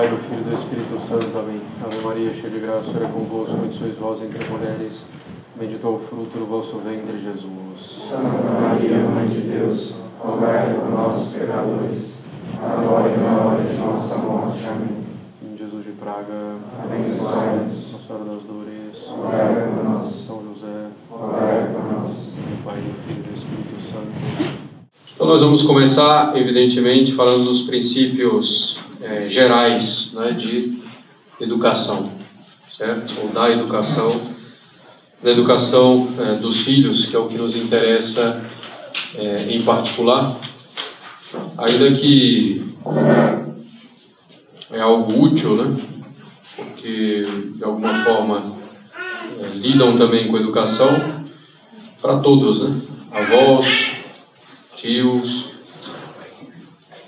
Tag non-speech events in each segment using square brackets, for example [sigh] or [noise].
Pai, do Filho e do Espírito Santo. Amém. Ave Maria, cheia de graça, o Senhor é convosco, bendita sois vós entre mulheres, bendito é o fruto do vosso ventre, Jesus. Santa Maria, Mãe de Deus, rogai por nós, pecadores, agora e na hora de nossa morte. Amém. Em Jesus de Praga, Abençoai-nos, Nossa Senhora das Dores, rogai por nós, São José, rogai por nós. do Pai, do Filho e do Espírito Santo. Então nós vamos começar, evidentemente, falando dos princípios eh, gerais né, de educação, certo? Ou da educação, da educação eh, dos filhos, que é o que nos interessa eh, em particular, ainda que é algo útil, né? Porque de alguma forma eh, lidam também com educação para todos, né? Avós, tios,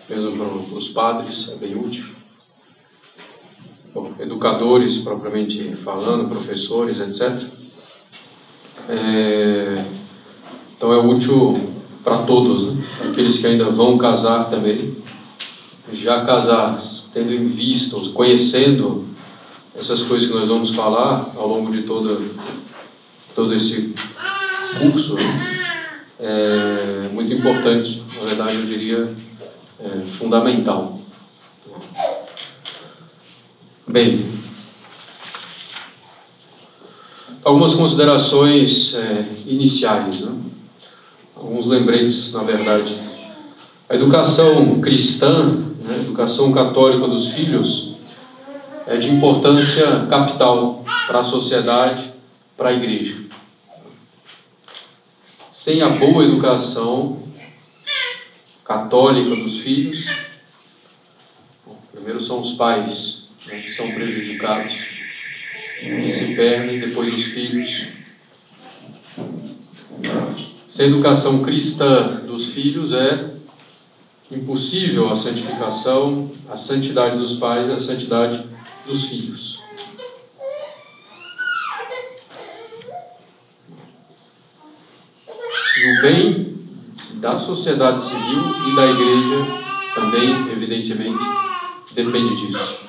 mesmo para os padres, é bem útil. Bom, educadores, propriamente falando, professores, etc. É, então é útil para todos, né? aqueles que ainda vão casar também. Já casar, tendo em vista, conhecendo essas coisas que nós vamos falar ao longo de todo, todo esse curso, né? é muito importante, na verdade eu diria é, fundamental. Bem, algumas considerações é, iniciais, né? alguns lembretes, na verdade. A educação cristã, né, a educação católica dos filhos, é de importância capital para a sociedade, para a igreja sem a boa educação católica dos filhos, bom, primeiro são os pais né, que são prejudicados, que se perdem, depois os filhos. Sem a educação cristã dos filhos é impossível a santificação, a santidade dos pais e a santidade dos filhos. e o bem da sociedade civil e da igreja também, evidentemente, depende disso.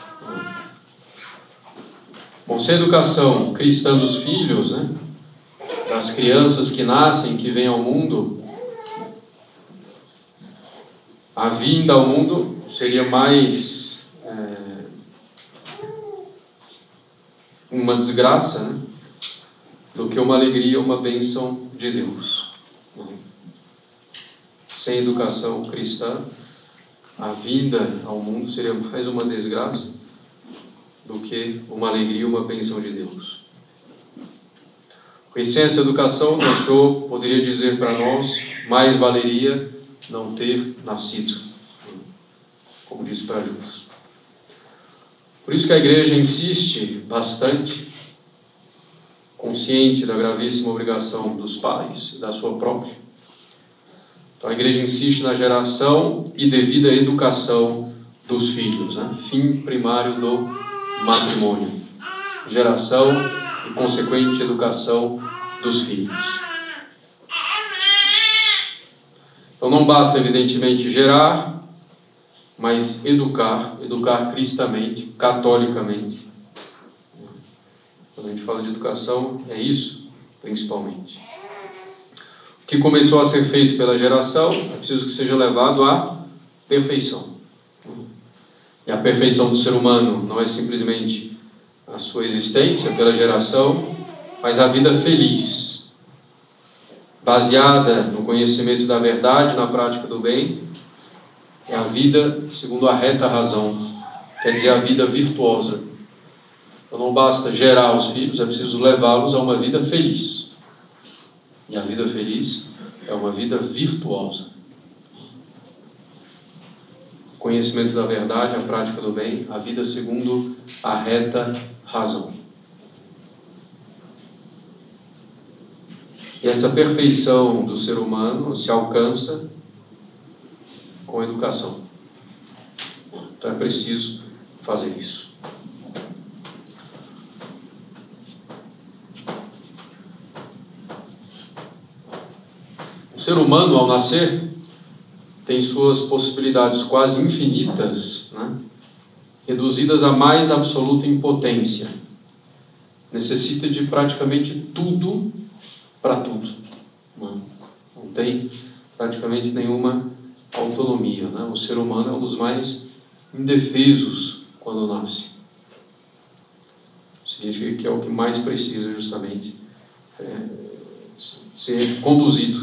Bom, se a educação cristã dos filhos, né, das crianças que nascem, que vêm ao mundo, a vinda ao mundo seria mais é, uma desgraça né, do que uma alegria, uma bênção de Deus sem educação cristã, a vinda ao mundo seria mais uma desgraça do que uma alegria, uma bênção de Deus. Conhecendo essa educação, o Senhor poderia dizer para nós, mais valeria não ter nascido, como disse para Jesus. Por isso que a igreja insiste bastante, consciente da gravíssima obrigação dos pais e da sua própria, então a igreja insiste na geração e devida educação dos filhos, né? fim primário do matrimônio, geração e consequente educação dos filhos. Então não basta evidentemente gerar, mas educar, educar cristamente, catolicamente. Quando a gente fala de educação, é isso principalmente que começou a ser feito pela geração, é preciso que seja levado à perfeição. E a perfeição do ser humano não é simplesmente a sua existência pela geração, mas a vida feliz, baseada no conhecimento da verdade, na prática do bem, é a vida segundo a reta razão, quer dizer, a vida virtuosa. Então não basta gerar os filhos, é preciso levá-los a uma vida feliz. E a vida feliz é uma vida virtuosa. Conhecimento da verdade, a prática do bem, a vida segundo a reta razão. E essa perfeição do ser humano se alcança com educação. Então é preciso fazer isso. Ser humano, ao nascer, tem suas possibilidades quase infinitas né, reduzidas à mais absoluta impotência. Necessita de praticamente tudo para tudo. Não, não tem praticamente nenhuma autonomia. Né? O ser humano é um dos mais indefesos quando nasce. Significa que é o que mais precisa, justamente, é, ser conduzido né?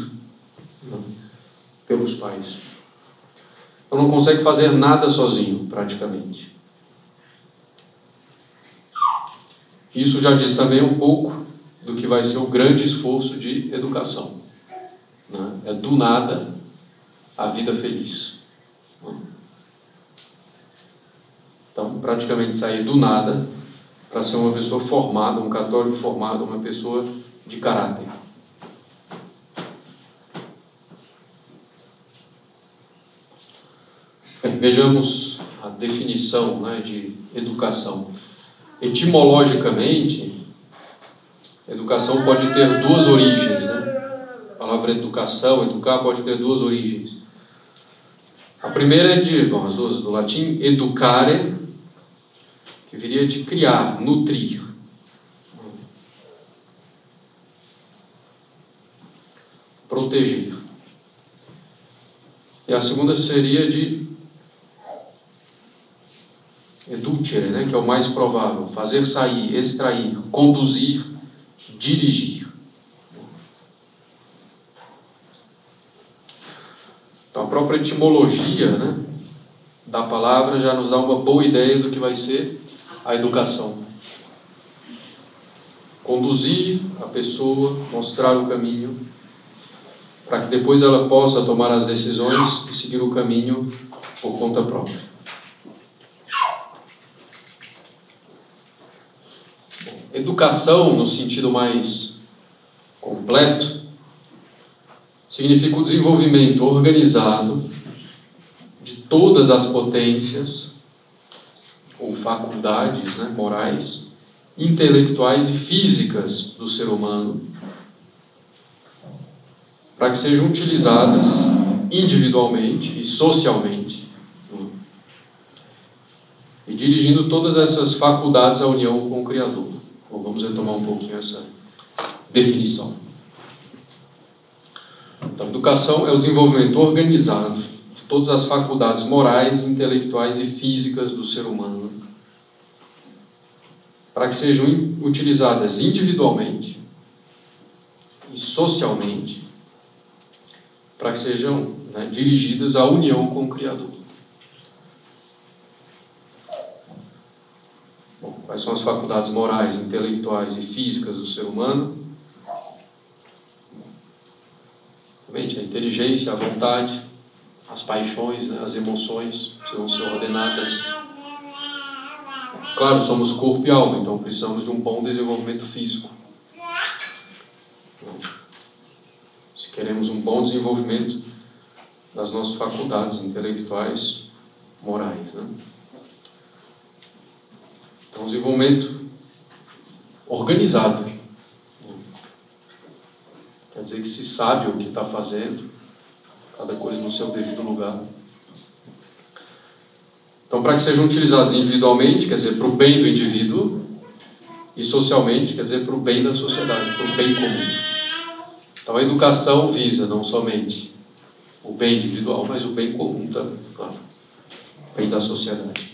Pelos pais. Então não consegue fazer nada sozinho, praticamente. Isso já diz também um pouco do que vai ser o grande esforço de educação. Né? É do nada a vida feliz. Então, praticamente sair do nada para ser uma pessoa formada, um católico formado, uma pessoa de caráter. Vejamos a definição né, de educação. Etimologicamente, educação pode ter duas origens. Né? A palavra educação, educar, pode ter duas origens. A primeira é de, bom, as duas do latim, educare, que viria de criar, nutrir. Proteger. E a segunda seria de edulcere, né, que é o mais provável, fazer sair, extrair, conduzir, dirigir. Então, a própria etimologia né, da palavra já nos dá uma boa ideia do que vai ser a educação. Conduzir a pessoa, mostrar o caminho, para que depois ela possa tomar as decisões e seguir o caminho por conta própria. Educação, no sentido mais completo, significa o desenvolvimento organizado de todas as potências ou faculdades né, morais, intelectuais e físicas do ser humano, para que sejam utilizadas individualmente e socialmente, e dirigindo todas essas faculdades à união com o Criador. Vamos retomar um pouquinho essa definição. Então, educação é o desenvolvimento organizado de todas as faculdades morais, intelectuais e físicas do ser humano, para que sejam utilizadas individualmente e socialmente, para que sejam né, dirigidas à união com o Criador. Quais são as faculdades morais, intelectuais e físicas do ser humano? A inteligência, a vontade, as paixões, né, as emoções precisam ser ordenadas. Claro, somos corpo e alma, então precisamos de um bom desenvolvimento físico. Se queremos um bom desenvolvimento das nossas faculdades intelectuais, morais. Né? Então, desenvolvimento organizado Quer dizer que se sabe o que está fazendo, cada coisa no seu devido lugar. Então, para que sejam utilizados individualmente, quer dizer, para o bem do indivíduo, e socialmente, quer dizer, para o bem da sociedade, para o bem comum. Então, a educação visa não somente o bem individual, mas o bem comum também, claro. O bem da sociedade.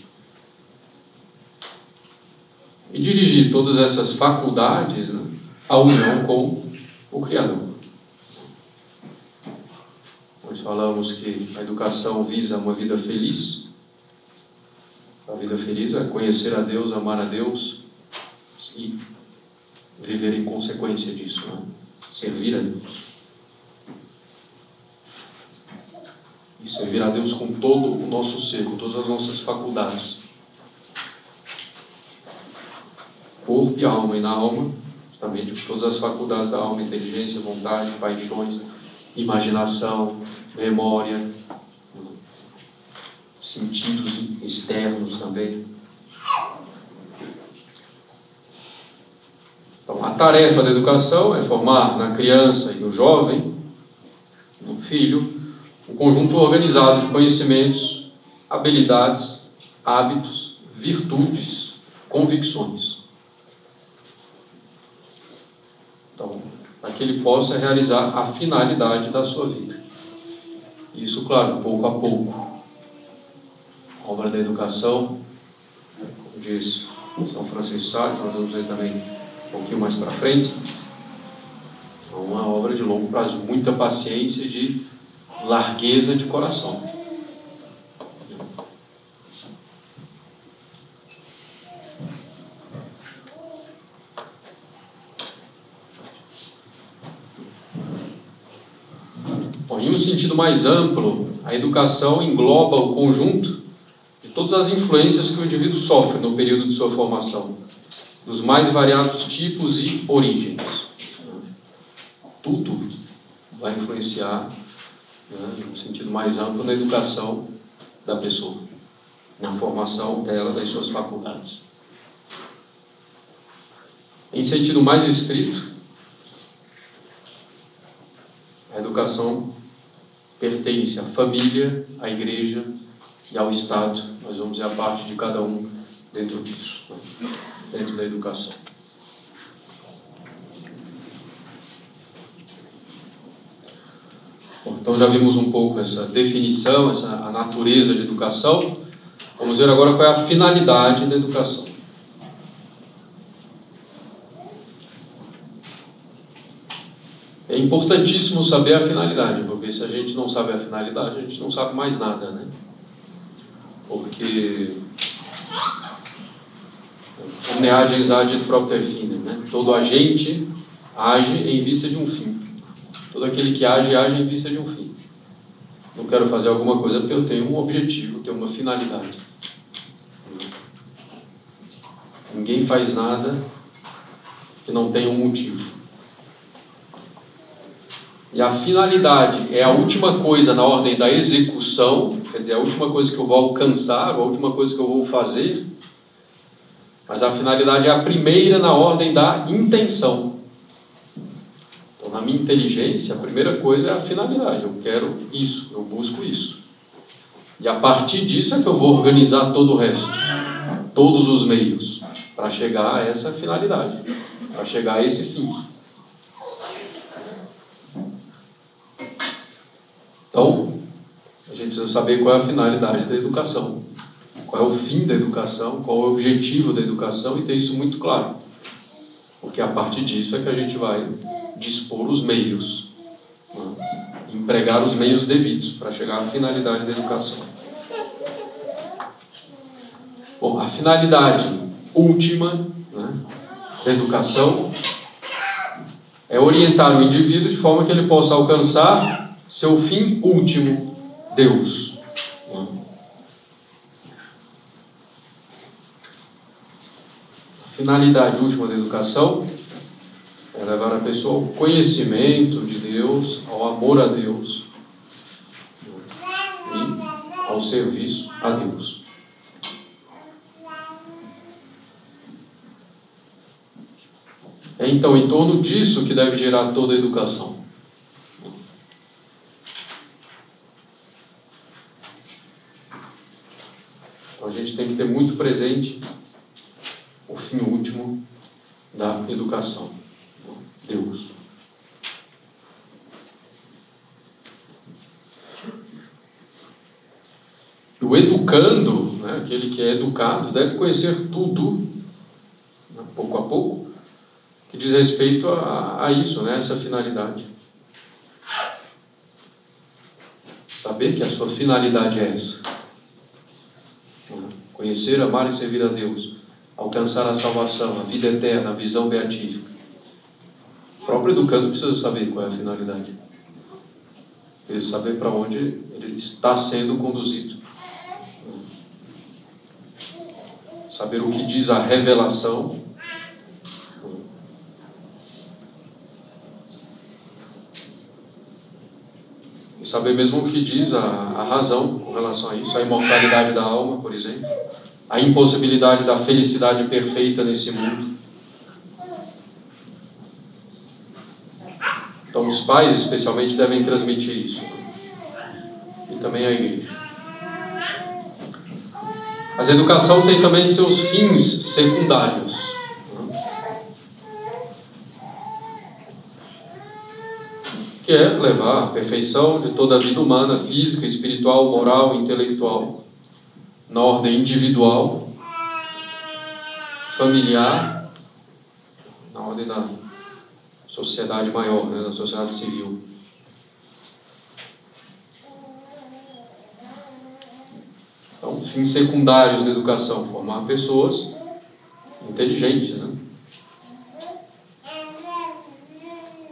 E dirigir todas essas faculdades né, à união com o Criador. Nós falamos que a educação visa uma vida feliz. A vida feliz é conhecer a Deus, amar a Deus e viver em consequência disso, né? servir a Deus. E servir a Deus com todo o nosso ser, com todas as nossas faculdades. Corpo e alma, e na alma, justamente todas as faculdades da alma, inteligência, vontade, paixões, imaginação, memória, sentidos externos também. Então, a tarefa da educação é formar na criança e no jovem, no filho, um conjunto organizado de conhecimentos, habilidades, hábitos, virtudes, convicções. Então, para que ele possa realizar a finalidade da sua vida. Isso, claro, pouco a pouco. A obra da educação, como diz São Francisco Sales, nós vamos ver também um pouquinho mais para frente. É uma obra de longo prazo, muita paciência e de largueza de coração. Bom, em um sentido mais amplo, a educação engloba o conjunto de todas as influências que o indivíduo sofre no período de sua formação, dos mais variados tipos e origens. Tudo vai influenciar, né, no sentido mais amplo, na educação da pessoa, na formação dela, das suas faculdades. Em sentido mais estrito, a educação pertence à família, à igreja e ao Estado. Nós vamos ver a parte de cada um dentro disso, dentro da educação. Bom, então já vimos um pouco essa definição, essa a natureza de educação. Vamos ver agora qual é a finalidade da educação. É importantíssimo saber a finalidade, porque se a gente não sabe a finalidade, a gente não sabe mais nada, né? Porque omne agens agit propter fine, né? Todo agente age em vista de um fim. Todo aquele que age, age em vista de um fim. Não quero fazer alguma coisa porque eu tenho um objetivo, tenho uma finalidade. Ninguém faz nada que não tenha um motivo. E a finalidade é a última coisa na ordem da execução, quer dizer, a última coisa que eu vou alcançar, a última coisa que eu vou fazer. Mas a finalidade é a primeira na ordem da intenção. Então, na minha inteligência, a primeira coisa é a finalidade. Eu quero isso, eu busco isso. E a partir disso é que eu vou organizar todo o resto, todos os meios, para chegar a essa finalidade, para chegar a esse fim. Então, a gente precisa saber qual é a finalidade da educação, qual é o fim da educação, qual é o objetivo da educação e ter isso muito claro. Porque a partir disso é que a gente vai dispor os meios, né? empregar os meios devidos para chegar à finalidade da educação. Bom, a finalidade última né, da educação é orientar o indivíduo de forma que ele possa alcançar seu fim último, Deus. A finalidade última da educação é levar a pessoa ao conhecimento de Deus, ao amor a Deus e ao serviço a Deus. É então em torno disso que deve gerar toda a educação. A gente tem que ter muito presente o fim último da educação. Deus. O educando, né, aquele que é educado, deve conhecer tudo, né, pouco a pouco, que diz respeito a, a isso, né, essa finalidade. Saber que a sua finalidade é essa conhecer, amar e servir a Deus, alcançar a salvação, a vida eterna, a visão beatífica. O próprio educando precisa saber qual é a finalidade. Precisa saber para onde ele está sendo conduzido. Saber o que diz a revelação. Saber mesmo o que diz a, a razão com relação a isso, a imortalidade da alma, por exemplo a impossibilidade da felicidade perfeita nesse mundo. Então, os pais, especialmente, devem transmitir isso. E também a igreja. Mas a educação tem também seus fins secundários. Que é levar à perfeição de toda a vida humana, física, espiritual, moral, intelectual, na ordem individual, familiar, na ordem da sociedade maior, né, da sociedade civil. Então, fins secundários da educação, formar pessoas inteligentes, né?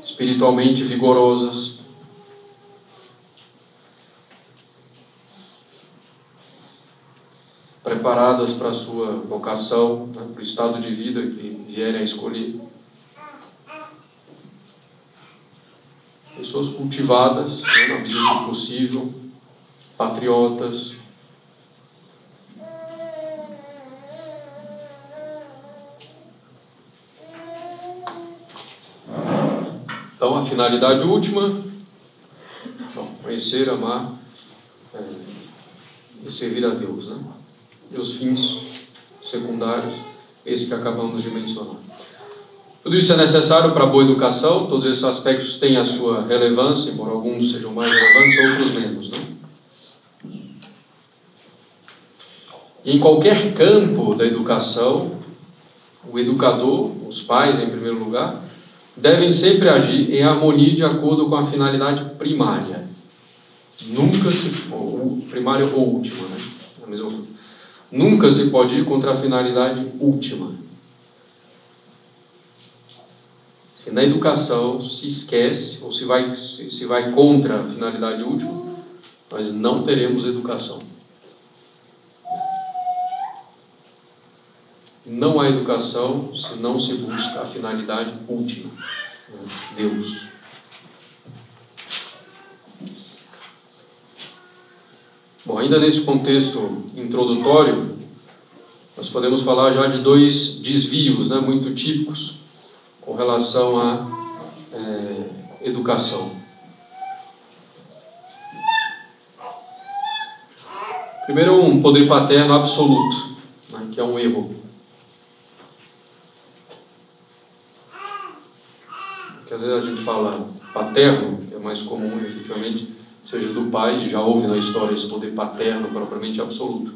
espiritualmente vigorosas, preparadas para a sua vocação, né, para o estado de vida que vierem a escolher. Pessoas cultivadas, né, na medida do possível, patriotas, Então, a finalidade última, bom, conhecer, amar é, e servir a Deus. Né? E os fins secundários, esses que acabamos de mencionar. Tudo isso é necessário para boa educação, todos esses aspectos têm a sua relevância, embora alguns sejam mais relevantes, outros menos. Né? Em qualquer campo da educação, o educador, os pais em primeiro lugar, devem sempre agir em harmonia de acordo com a finalidade primária. Nunca se. Ou, primária ou última, né? A mesma coisa. Nunca se pode ir contra a finalidade última. Se na educação se esquece ou se vai, se vai contra a finalidade última, nós não teremos educação. Não há educação se não se busca a finalidade última, Deus. Bom, ainda nesse contexto introdutório, nós podemos falar já de dois desvios né, muito típicos com relação à é, educação. Primeiro, um poder paterno absoluto, né, que é um erro. que às vezes a gente fala paterno, que é mais comum efetivamente, seja do pai, já houve na história esse poder paterno propriamente absoluto.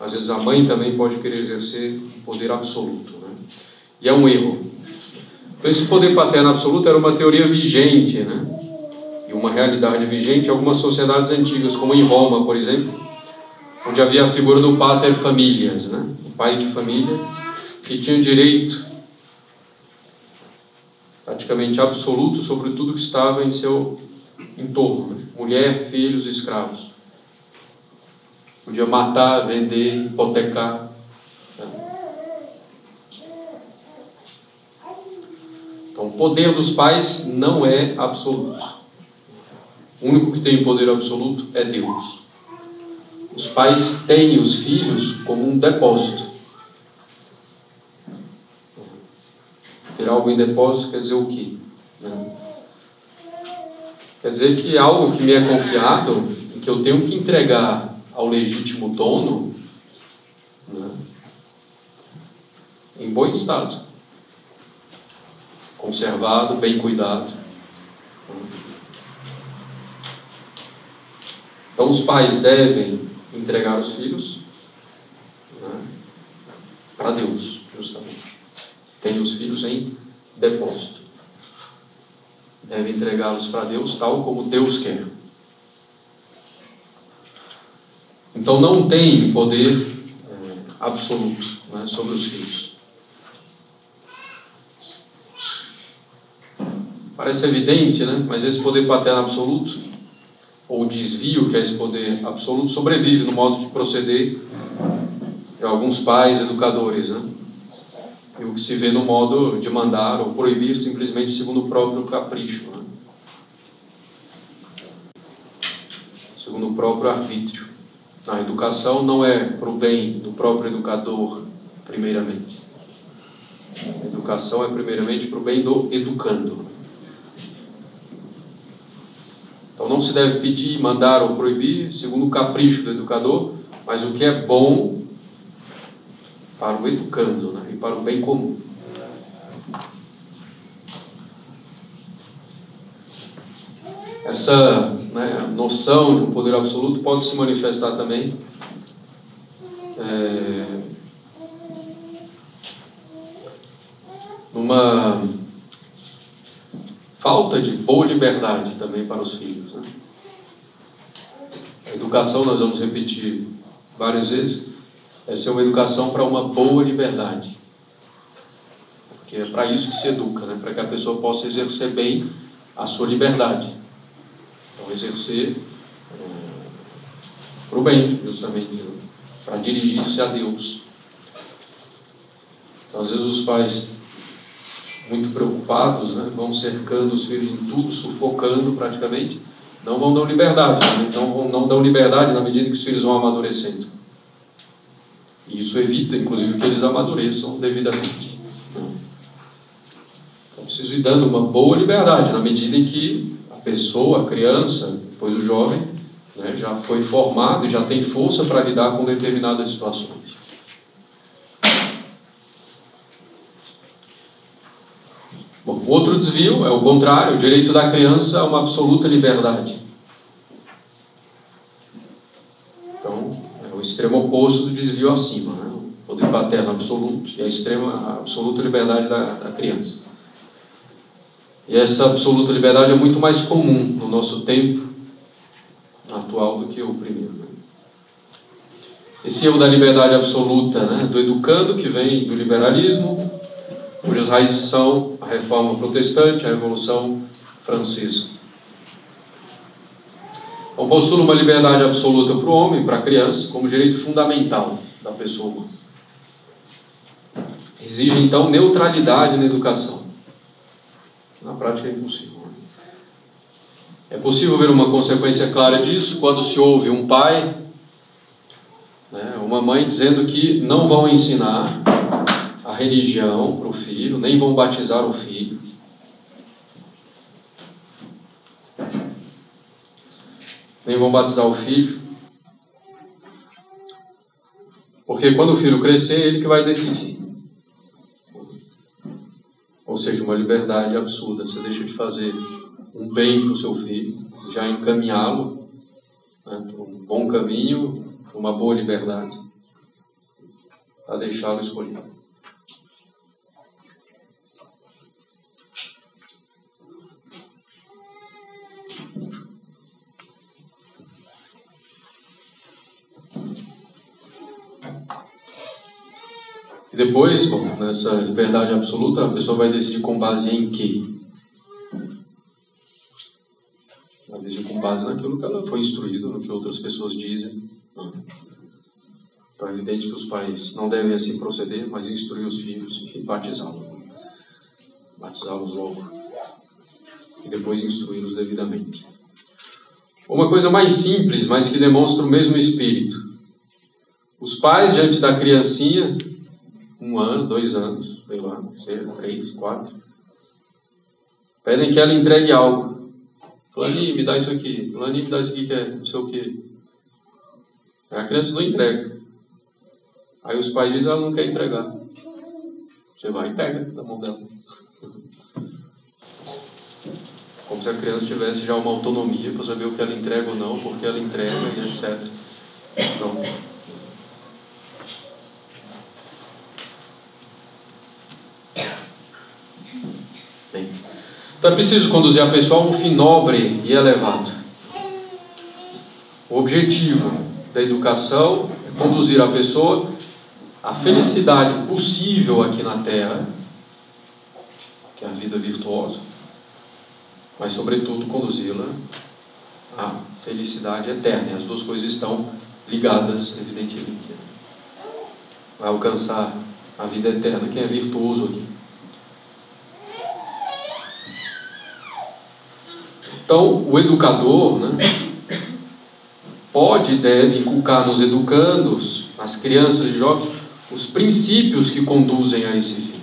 Às vezes a mãe também pode querer exercer um poder absoluto, né? e é um erro. Então, esse poder paterno absoluto era uma teoria vigente, né? e uma realidade vigente em algumas sociedades antigas, como em Roma, por exemplo, onde havia a figura do pater familias, né? o pai de família, que tinha o direito praticamente absoluto sobre tudo que estava em seu entorno: né? mulher, filhos, escravos. Podia matar, vender, hipotecar. Então, o poder dos pais não é absoluto. O único que tem poder absoluto é Deus. Os pais têm os filhos como um depósito. Ter algo em depósito quer dizer o quê? Né? Quer dizer que algo que me é confiado que eu tenho que entregar ao legítimo dono né? em bom estado, conservado, bem cuidado. Então os pais devem entregar os filhos né? para Deus, justamente tem os filhos em depósito. Deve entregá-los para Deus tal como Deus quer. Então não tem poder é, absoluto né, sobre os filhos. Parece evidente, né? mas esse poder paterno absoluto, ou desvio que é esse poder absoluto, sobrevive no modo de proceder de alguns pais educadores. Né? E o que se vê no modo de mandar ou proibir simplesmente segundo o próprio capricho, né? segundo o próprio arbítrio. A educação não é para o bem do próprio educador, primeiramente. A educação é primeiramente para o bem do educando. Então não se deve pedir, mandar ou proibir segundo o capricho do educador, mas o que é bom para o educando né? e para o bem comum. Essa né, noção de um poder absoluto pode se manifestar também é, numa falta de boa liberdade também para os filhos. Né? A educação, nós vamos repetir várias vezes, é ser uma educação para uma boa liberdade. Porque é para isso que se educa, né? para que a pessoa possa exercer bem a sua liberdade. Então, exercer é, para o bem, justamente, né? para dirigir-se a Deus. Então, às vezes, os pais muito preocupados, né? vão cercando os filhos em tudo, sufocando praticamente, não vão dar liberdade, né? então não dão liberdade na medida que os filhos vão amadurecendo. E isso evita, inclusive, que eles amadureçam devidamente. Então, preciso ir dando uma boa liberdade na medida em que a pessoa, a criança, depois o jovem, né, já foi formado e já tem força para lidar com determinadas situações. Bom, outro desvio é o contrário, o direito da criança a uma absoluta liberdade. Então, é o extremo oposto do desvio acima, né? o poder paterno absoluto e a extrema, a absoluta liberdade da, da criança. E essa absoluta liberdade é muito mais comum no nosso tempo atual do que o primeiro. Né? Esse erro da liberdade absoluta, né? do educando que vem do liberalismo, cujas raízes são a reforma protestante, a revolução francesa. Então, postula uma liberdade absoluta para o homem, para a criança, como direito fundamental da pessoa humana. Exige, então, neutralidade na educação. Na prática é impossível. É possível ver uma consequência clara disso quando se ouve um pai, né, uma mãe dizendo que não vão ensinar a religião para o filho, nem vão batizar o filho. Nem vão batizar o filho. Porque quando o filho crescer, ele que vai decidir. Ou seja, uma liberdade absurda. Você deixa de fazer um bem para o seu filho, já encaminhá-lo né, para um bom caminho, para uma boa liberdade, para deixá-lo escolher. E depois, bom, nessa liberdade absoluta, a pessoa vai decidir com base em quê? Vai decidir com base naquilo que ela foi instruída, no que outras pessoas dizem. Então é evidente que os pais não devem assim proceder, mas instruir os filhos e batizá-los. Batizá-los logo. E depois instruí-los devidamente. Uma coisa mais simples, mas que demonstra o mesmo espírito. Os pais, diante da criancinha, um ano, dois anos, sei lá, três, quatro. Pedem que ela entregue algo. Fulaninho, me dá isso aqui. Fulaninho, me dá isso aqui que é não sei o que. A criança não entrega. Aí os pais dizem, ela não quer entregar. Você vai e pega da mão dela. Como se a criança tivesse já uma autonomia para saber o que ela entrega ou não, porque ela entrega e etc. Então, Então é preciso conduzir a pessoa a um fim nobre e elevado. O objetivo da educação é conduzir a pessoa à felicidade possível aqui na Terra, que é a vida virtuosa, mas, sobretudo, conduzi-la à felicidade eterna. E as duas coisas estão ligadas, evidentemente. Vai alcançar a vida eterna quem é virtuoso aqui. Então, o educador né, pode e deve inculcar nos educandos, nas crianças e jovens, os princípios que conduzem a esse fim,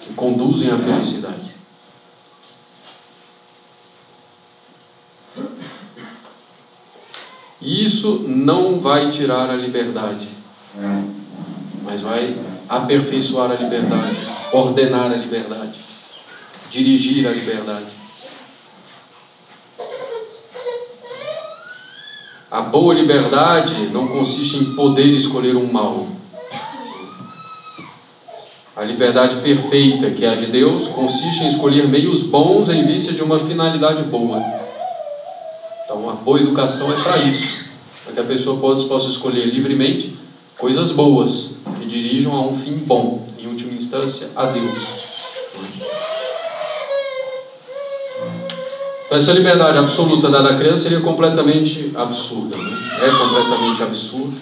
que conduzem à felicidade. Isso não vai tirar a liberdade, mas vai aperfeiçoar a liberdade, ordenar a liberdade, dirigir a liberdade. A boa liberdade não consiste em poder escolher um mal. A liberdade perfeita, que é a de Deus, consiste em escolher meios bons em vista de uma finalidade boa. Então, a boa educação é para isso, para que a pessoa possa escolher livremente coisas boas, que dirijam a um fim bom, em última instância, a Deus. Essa liberdade absoluta dada à criança seria completamente absurda. Né? É completamente absurdo.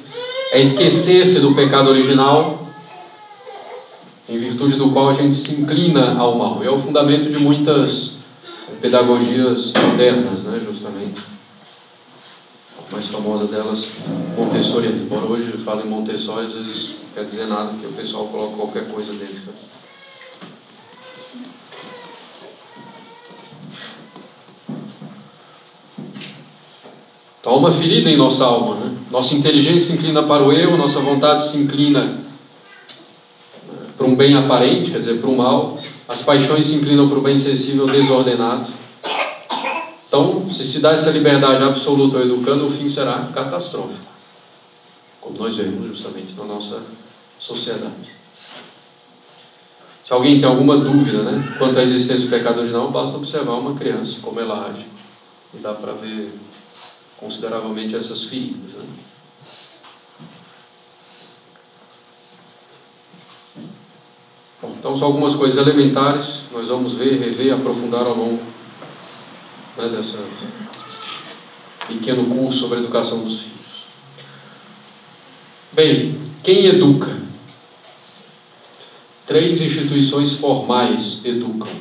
É esquecer-se do pecado original, em virtude do qual a gente se inclina ao mal. E é o fundamento de muitas pedagogias modernas, né, justamente. A mais famosa delas, Montessori. Embora hoje falem Montessori, às vezes não quer dizer nada, porque o pessoal coloca qualquer coisa dentro. Então, há uma ferida em nossa alma. Né? Nossa inteligência se inclina para o erro, nossa vontade se inclina né, para um bem aparente, quer dizer, para o mal. As paixões se inclinam para o bem sensível desordenado. Então, se se dá essa liberdade absoluta ao educando, o fim será catastrófico. Como nós vemos justamente na nossa sociedade. Se alguém tem alguma dúvida né, quanto à existência do pecado original, basta observar uma criança, como ela age. E dá para ver consideravelmente essas feridas. Né? Bom, então, são algumas coisas elementares, nós vamos ver, rever, aprofundar ao longo né, dessa pequeno curso sobre a educação dos filhos. Bem, quem educa? Três instituições formais educam: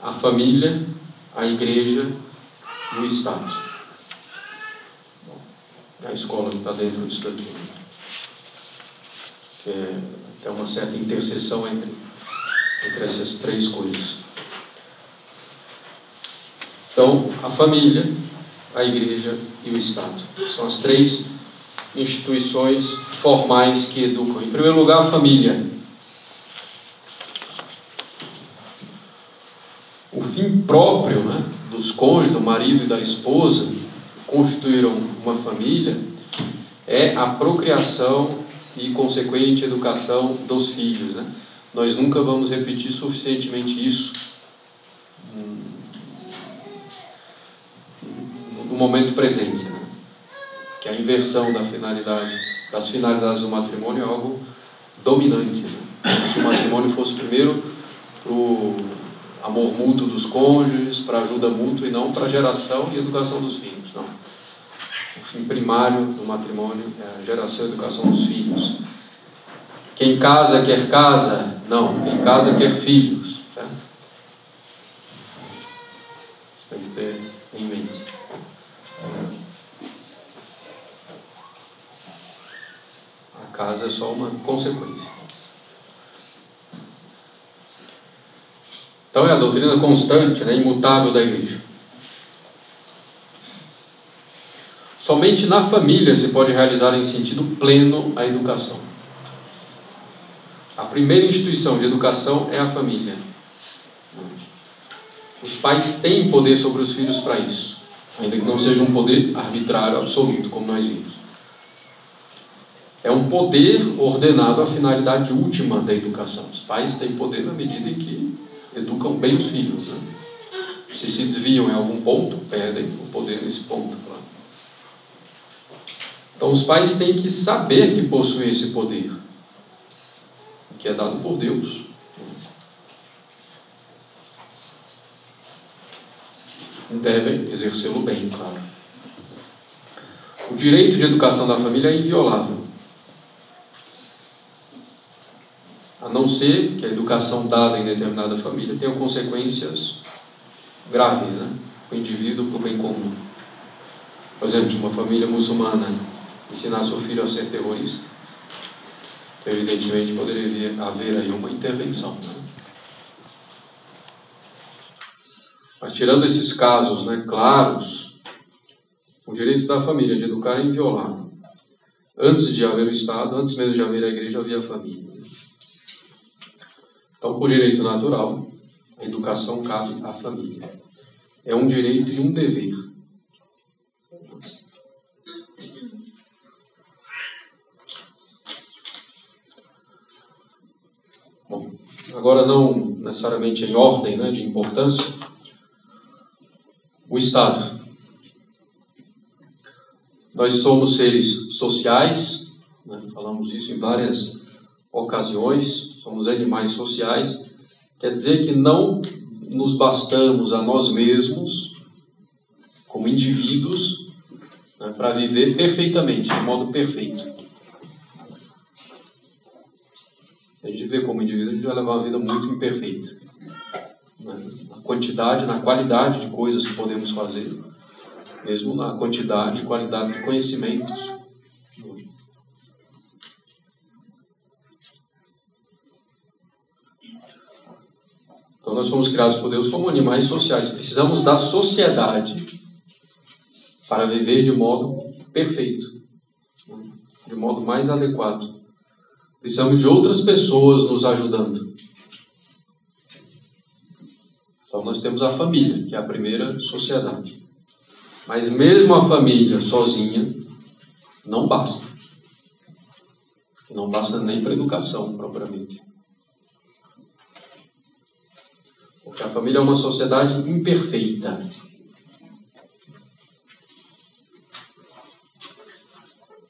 a família, a igreja e o Estado a escola que está dentro disso daqui. Que é, tem uma certa interseção entre, entre essas três coisas. Então, a família, a igreja e o Estado. São as três instituições formais que educam. Em primeiro lugar, a família. O fim próprio né, dos cônjuges, do marido e da esposa, constituíram uma família é a procriação e consequente educação dos filhos. Né? Nós nunca vamos repetir suficientemente isso no momento presente. Né? Que a inversão da finalidade, das finalidades do matrimônio é algo dominante. Né? Se o matrimônio fosse primeiro para o amor mútuo dos cônjuges, para ajuda mútua e não para geração e educação dos filhos. Não fim primário do matrimônio é a geração e educação dos filhos. Quem casa quer casa? Não, quem casa quer filhos. Isso tem que ter em mente. A casa é só uma consequência. Então é a doutrina constante, né, imutável da igreja. Somente na família se pode realizar em sentido pleno a educação. A primeira instituição de educação é a família. Os pais têm poder sobre os filhos para isso, ainda que não seja um poder arbitrário absoluto, como nós vimos. É um poder ordenado à finalidade última da educação. Os pais têm poder na medida em que educam bem os filhos. Né? Se se desviam em algum ponto, perdem o poder nesse ponto. Então os pais têm que saber que possuem esse poder, que é dado por Deus. Devem exercê-lo bem, claro. O direito de educação da família é inviolável. A não ser que a educação dada em determinada família tenha consequências graves, né? para o indivíduo, para o bem comum. Por exemplo, uma família muçulmana ensinar seu filho a ser terrorista. Então, evidentemente, poderia haver aí uma intervenção. Né? Mas, tirando esses casos né, claros, o direito da família de educar é inviolável. Antes de haver o Estado, antes mesmo de haver a igreja, havia a família. Então, por direito natural, a educação cabe à família. É um direito e um dever. Bom, agora não necessariamente em ordem né, de importância, o Estado. Nós somos seres sociais, né, falamos isso em várias ocasiões, somos animais sociais, quer dizer que não nos bastamos a nós mesmos, como indivíduos, né, para viver perfeitamente, de modo perfeito. A gente vê como indivíduo, a gente vai levar uma vida muito imperfeita. Né? Na quantidade, na qualidade de coisas que podemos fazer, mesmo na quantidade e qualidade de conhecimentos. Então nós somos criados por Deus como animais sociais. Precisamos da sociedade para viver de modo perfeito, de modo mais adequado. Precisamos de outras pessoas nos ajudando. Então nós temos a família, que é a primeira sociedade. Mas mesmo a família sozinha não basta. Não basta nem para educação propriamente. Porque a família é uma sociedade imperfeita.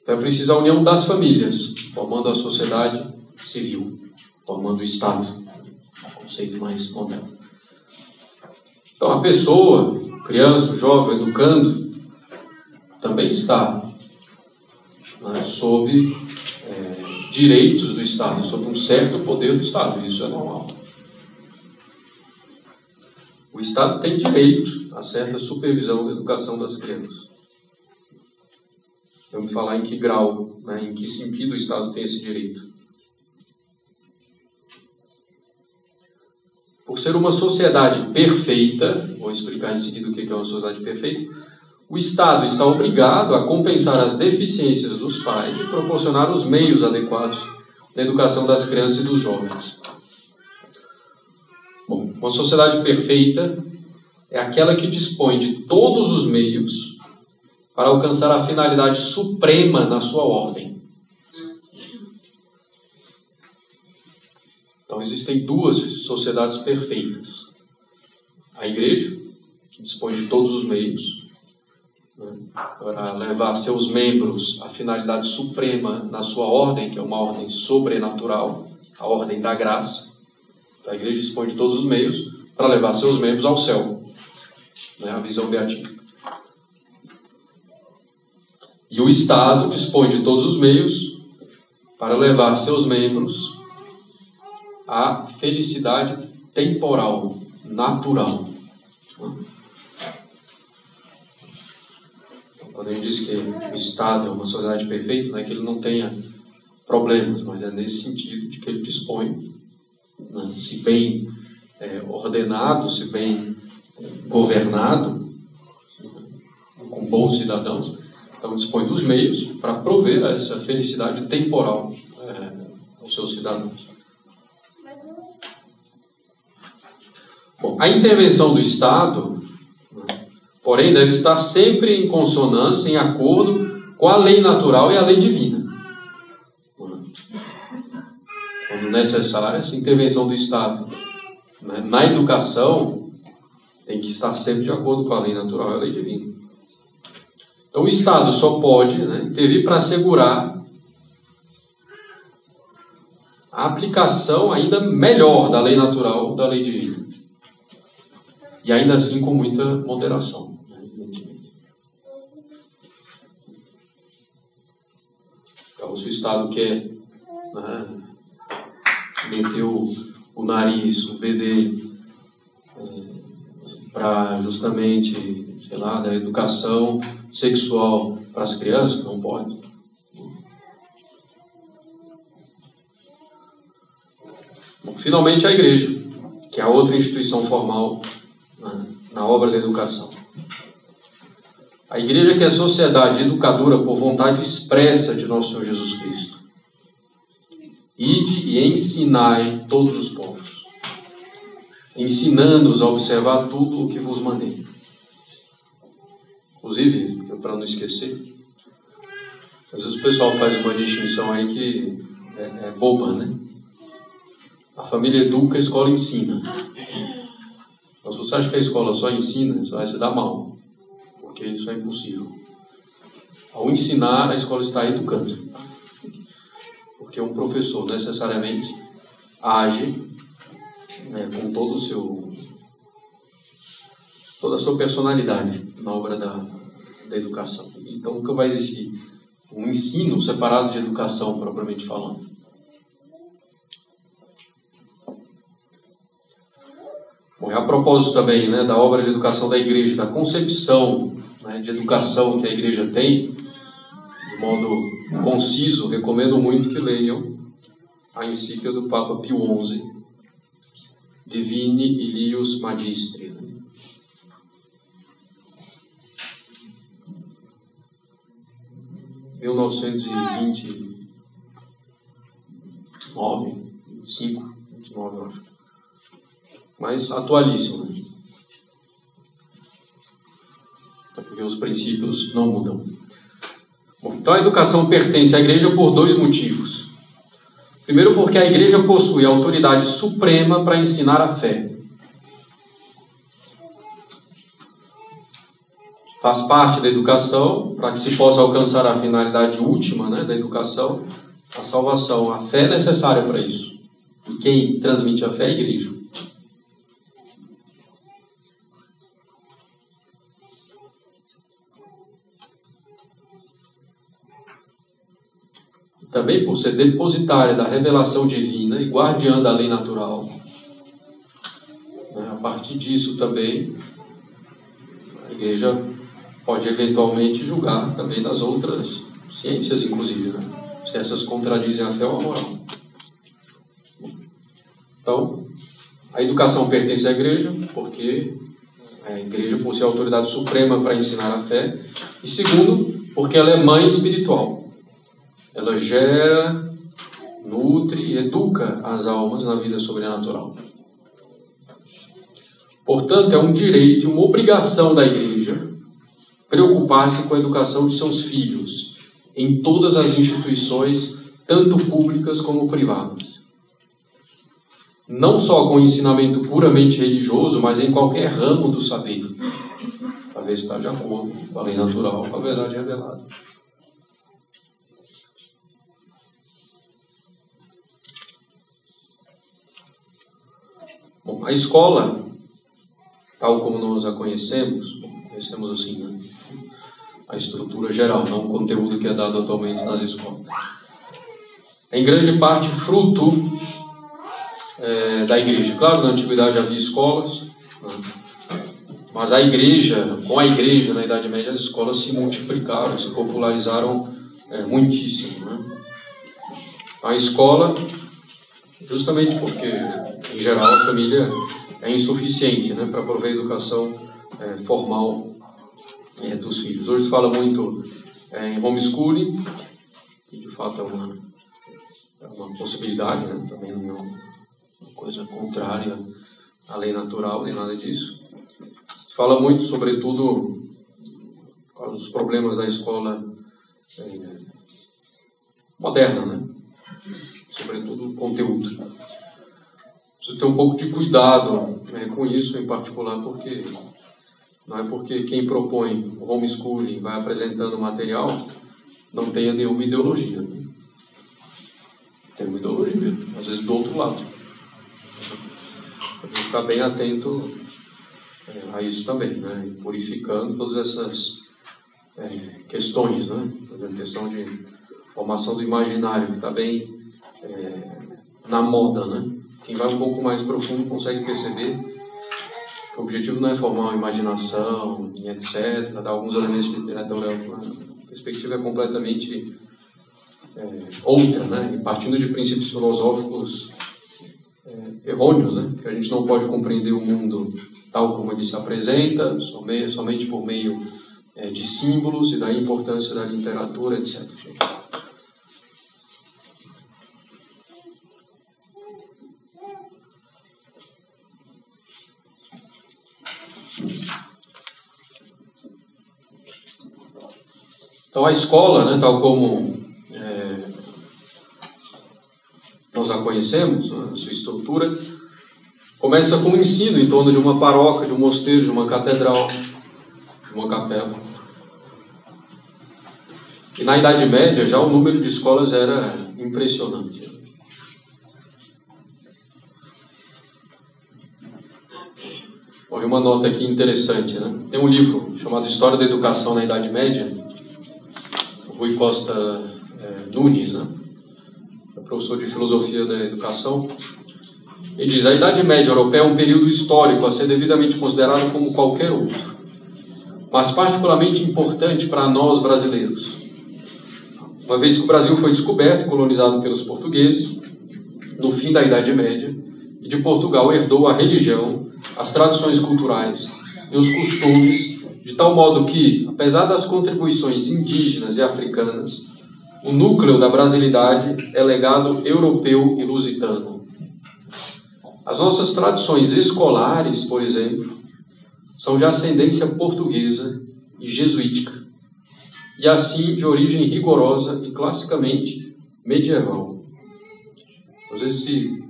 Então é preciso a união das famílias, formando a sociedade civil, formando o Estado, um conceito mais moderno. Então a pessoa, criança, jovem, educando, também está né, sob é, direitos do Estado, sob um certo poder do Estado. Isso é normal. O Estado tem direito a certa supervisão da educação das crianças. Vamos falar em que grau, né, em que sentido o Estado tem esse direito. Por ser uma sociedade perfeita, vou explicar em seguida o que é uma sociedade perfeita, o Estado está obrigado a compensar as deficiências dos pais e proporcionar os meios adequados na educação das crianças e dos jovens. Bom, uma sociedade perfeita é aquela que dispõe de todos os meios para alcançar a finalidade suprema na sua ordem. Então existem duas sociedades perfeitas. A igreja, que dispõe de todos os meios né, para levar seus membros à finalidade suprema na sua ordem, que é uma ordem sobrenatural, a ordem da graça. A igreja dispõe de todos os meios para levar seus membros ao céu, né, a visão beatífica. E o Estado dispõe de todos os meios para levar seus membros à felicidade temporal, natural. Quando a gente diz que o Estado é uma sociedade perfeita, não é que ele não tenha problemas, mas é nesse sentido de que ele dispõe né? se bem é, ordenado, se bem é, governado, com bons cidadãos, então dispõe dos meios para prover essa felicidade temporal é, aos seus cidadãos. Bom, a intervenção do Estado, né, porém, deve estar sempre em consonância, em acordo com a lei natural e a lei divina quando necessária, essa intervenção do Estado né, na educação tem que estar sempre de acordo com a lei natural e a lei divina. Então, o Estado só pode né, intervir para assegurar a aplicação ainda melhor da lei natural da lei divina. E ainda assim com muita moderação. Né, então, se o Estado quer né, meteu o nariz, o BD, é, para justamente, sei lá, da educação sexual para as crianças, não pode. Finalmente a igreja, que é a outra instituição formal na, na obra da educação. A igreja que é sociedade educadora por vontade expressa de nosso Senhor Jesus Cristo. Ide e ensinai todos os povos, ensinando-os a observar tudo o que vos mandei. Inclusive, para não esquecer, às vezes o pessoal faz uma distinção aí que é, é boba, né? A família educa, a escola ensina. Então, se você acha que a escola só ensina, você vai se dar mal, porque isso é impossível. Ao ensinar, a escola está educando. Porque um professor necessariamente age né, com todo o seu toda a sua personalidade na obra da, da educação. Então nunca vai existir um ensino separado de educação propriamente falando. Bom, a propósito também né, da obra de educação da igreja, da concepção né, de educação que a igreja tem, de modo conciso, recomendo muito que leiam a encíclica do Papa Pio XI, Divini Ilius Magistri. 1929, 25, 29, eu acho. Mas atualíssimo. Né? Porque os princípios não mudam. Então a educação pertence à igreja por dois motivos. Primeiro, porque a igreja possui a autoridade suprema para ensinar a fé. faz parte da educação para que se possa alcançar a finalidade última né, da educação, a salvação. A fé é necessária para isso. E quem transmite a fé é a igreja. Também por ser depositária da revelação divina e guardiã da lei natural. A partir disso também, a igreja pode eventualmente julgar também das outras ciências, inclusive, né? se essas contradizem a fé ou a moral. Então, a educação pertence à igreja, porque a igreja possui a autoridade suprema para ensinar a fé, e segundo, porque ela é mãe espiritual. Ela gera, nutre e educa as almas na vida sobrenatural. Portanto, é um direito e uma obrigação da igreja preocupar-se com a educação de seus filhos em todas as instituições, tanto públicas como privadas. Não só com ensinamento puramente religioso, mas em qualquer ramo do saber, está de acordo com a lei natural, com a verdade revelada. Bom, a escola, tal como nós a conhecemos, conhecemos assim, né? a estrutura geral, não o conteúdo que é dado atualmente nas escolas. Em grande parte, fruto é, da igreja. Claro, na antiguidade havia escolas, né? mas a igreja, com a igreja na Idade Média, as escolas se multiplicaram, se popularizaram é, muitíssimo. Né? A escola, justamente porque, em geral, a família é insuficiente né, para prover educação é, formal é, dos filhos. Hoje se fala muito é, em homeschooling, e de fato é uma, é uma possibilidade, né? também não é uma coisa contrária à lei natural, nem nada disso. Se fala muito, sobretudo, por causa dos problemas da escola moderna, né? sobretudo conteúdo. Precisa ter um pouco de cuidado né, com isso em particular, porque não é porque quem propõe o homeschooling vai apresentando material, não tenha nenhuma ideologia. Né? Tem uma ideologia, às vezes do outro lado. Tem que ficar bem atento é, a isso também, né? purificando todas essas é, questões, né? A questão de formação do imaginário, que está bem é, na moda, né? Quem vai um pouco mais profundo consegue perceber o objetivo não é formar uma imaginação, etc., dar alguns elementos de literatura. A perspectiva é completamente é, outra, né? E partindo de princípios filosóficos é, errôneos, né? Que a gente não pode compreender o mundo tal como ele se apresenta, somente, somente por meio é, de símbolos e da importância da literatura, etc. Então a escola, né, tal como é, nós a conhecemos, né, a sua estrutura, começa com um ensino em torno de uma paróquia, de um mosteiro, de uma catedral, de uma capela. E na Idade Média já o número de escolas era impressionante. Olha uma nota aqui interessante, né? Tem um livro chamado História da Educação na Idade Média, Rui Costa é, Nunes, né? É professor de Filosofia da Educação. Ele diz: a Idade Média Europeia é um período histórico a ser devidamente considerado como qualquer outro, mas particularmente importante para nós brasileiros. Uma vez que o Brasil foi descoberto e colonizado pelos portugueses, no fim da Idade Média, e de Portugal herdou a religião, as tradições culturais e os costumes, de tal modo que, apesar das contribuições indígenas e africanas, o núcleo da brasilidade é legado europeu e lusitano. As nossas tradições escolares, por exemplo, são de ascendência portuguesa e jesuítica, e assim de origem rigorosa e classicamente medieval. Às vezes se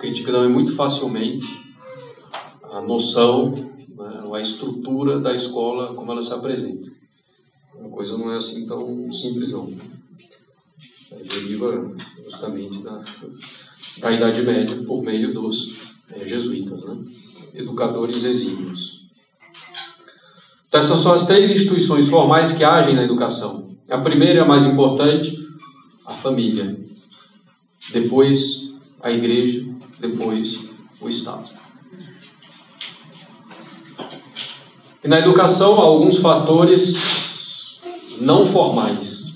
critica também muito facilmente a noção, né, a estrutura da escola como ela se apresenta. A coisa não é assim tão simples, não. Deriva justamente da, da Idade Média por meio dos é, jesuítas, né? educadores exímios. Então, essas são as três instituições formais que agem na educação. A primeira e a mais importante, a família. Depois, a igreja. Depois, o Estado. E na educação, há alguns fatores não formais.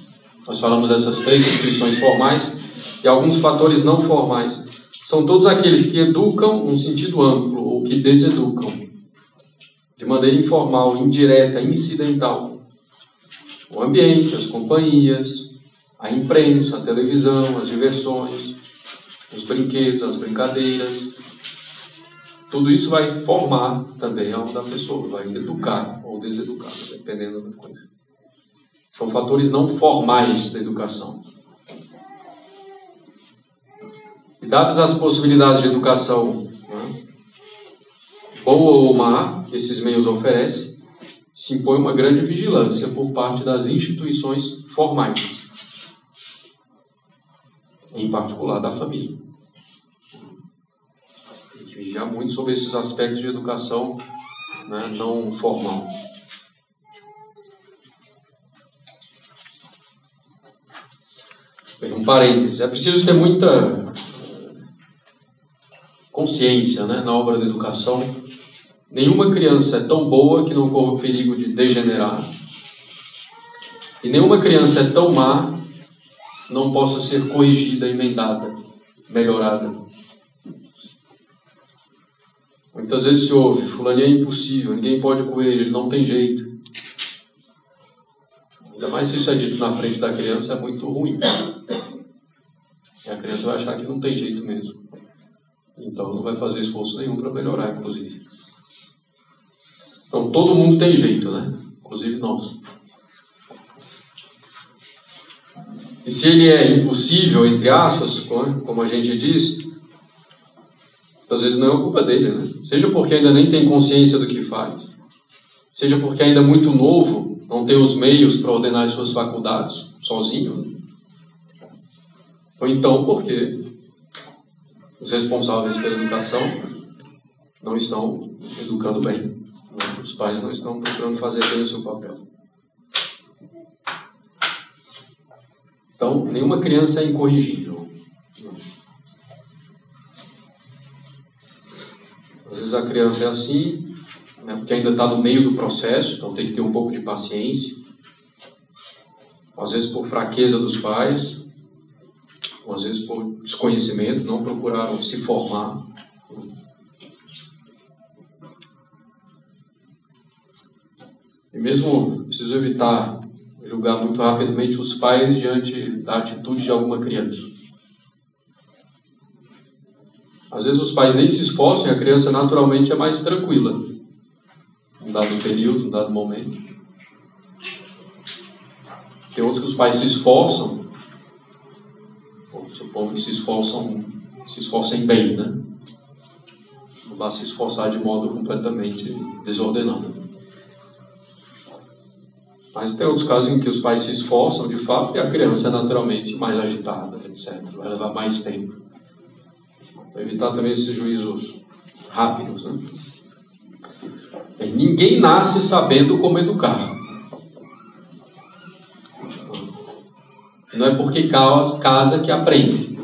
Nós falamos dessas três instituições formais e alguns fatores não formais. São todos aqueles que educam num sentido amplo ou que deseducam, de maneira informal, indireta, incidental. O ambiente, as companhias, a imprensa, a televisão, as diversões, os brinquedos, as brincadeiras, tudo isso vai formar também a da pessoa, vai educar ou deseducar, dependendo da coisa. São fatores não formais da educação. E dadas as possibilidades de educação né, boa ou má que esses meios oferecem, se impõe uma grande vigilância por parte das instituições formais, em particular da família que vigiar muito sobre esses aspectos de educação né, não formal. Bem, um parênteses. É preciso ter muita consciência né, na obra da educação. Nenhuma criança é tão boa que não corra o perigo de degenerar. E nenhuma criança é tão má não possa ser corrigida, emendada, melhorada. Muitas vezes se ouve, fulano é impossível, ninguém pode correr, ele não tem jeito. Ainda mais se isso é dito na frente da criança, é muito ruim. E a criança vai achar que não tem jeito mesmo. Então não vai fazer esforço nenhum para melhorar, inclusive. Então todo mundo tem jeito, né? Inclusive nós. E se ele é impossível, entre aspas, como a gente diz, às vezes não é culpa dele, né? Seja porque ainda nem tem consciência do que faz, seja porque ainda é muito novo, não tem os meios para ordenar as suas faculdades sozinho, né? ou então porque os responsáveis pela educação não estão educando bem, né? os pais não estão procurando fazer bem o seu papel. Então, nenhuma criança é incorrigível. Às vezes a criança é assim, né, porque ainda está no meio do processo, então tem que ter um pouco de paciência. Às vezes por fraqueza dos pais, ou às vezes por desconhecimento, não procuraram se formar. E mesmo preciso evitar julgar muito rapidamente os pais diante da atitude de alguma criança. Às vezes os pais nem se esforçam e a criança naturalmente é mais tranquila. Em dado período, em dado momento. Tem outros que os pais se esforçam, supondo que se esforçam, se esforcem bem, né? Não basta se esforçar de modo completamente desordenado. Mas tem outros casos em que os pais se esforçam de fato e a criança é naturalmente mais agitada, etc. Vai levar mais tempo. Para evitar também esses juízos rápidos. Né? ninguém nasce sabendo como educar. Não é porque casa que aprende.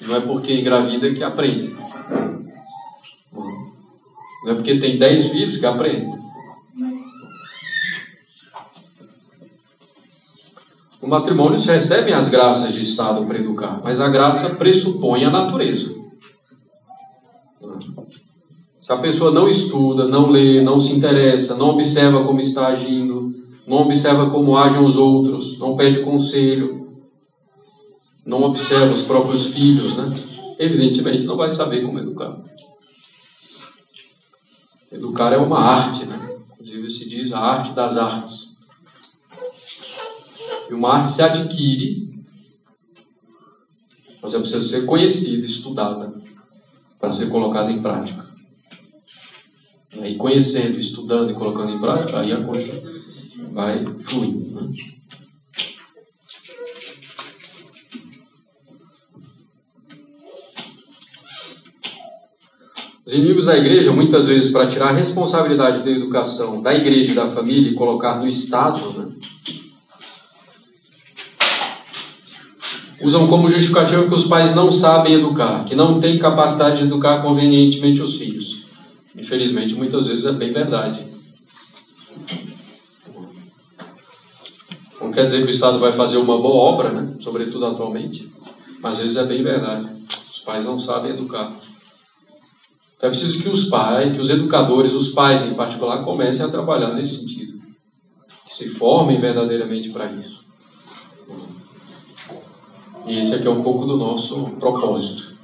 Não é porque engravida que aprende. Não é porque tem dez filhos que aprende. No matrimônio se recebem as graças de Estado para educar, mas a graça pressupõe a natureza. Se a pessoa não estuda, não lê, não se interessa, não observa como está agindo, não observa como agem os outros, não pede conselho, não observa os próprios filhos, né? evidentemente não vai saber como educar. Educar é uma arte, né? Inclusive se diz a arte das artes. E uma arte se adquire, mas ela precisa ser conhecida, estudada, para ser colocada em prática. E conhecendo, estudando e colocando em prática, aí a coisa vai fluindo. Né? Os inimigos da igreja, muitas vezes, para tirar a responsabilidade da educação da igreja e da família e colocar no Estado, né? usam como justificativa que os pais não sabem educar, que não têm capacidade de educar convenientemente os filhos. Infelizmente, muitas vezes é bem verdade. Não quer dizer que o Estado vai fazer uma boa obra, né? sobretudo atualmente, mas às vezes é bem verdade. Os pais não sabem educar. Então é preciso que os pais, que os educadores, os pais em particular, comecem a trabalhar nesse sentido. Que se formem verdadeiramente para isso. E esse aqui é um pouco do nosso propósito.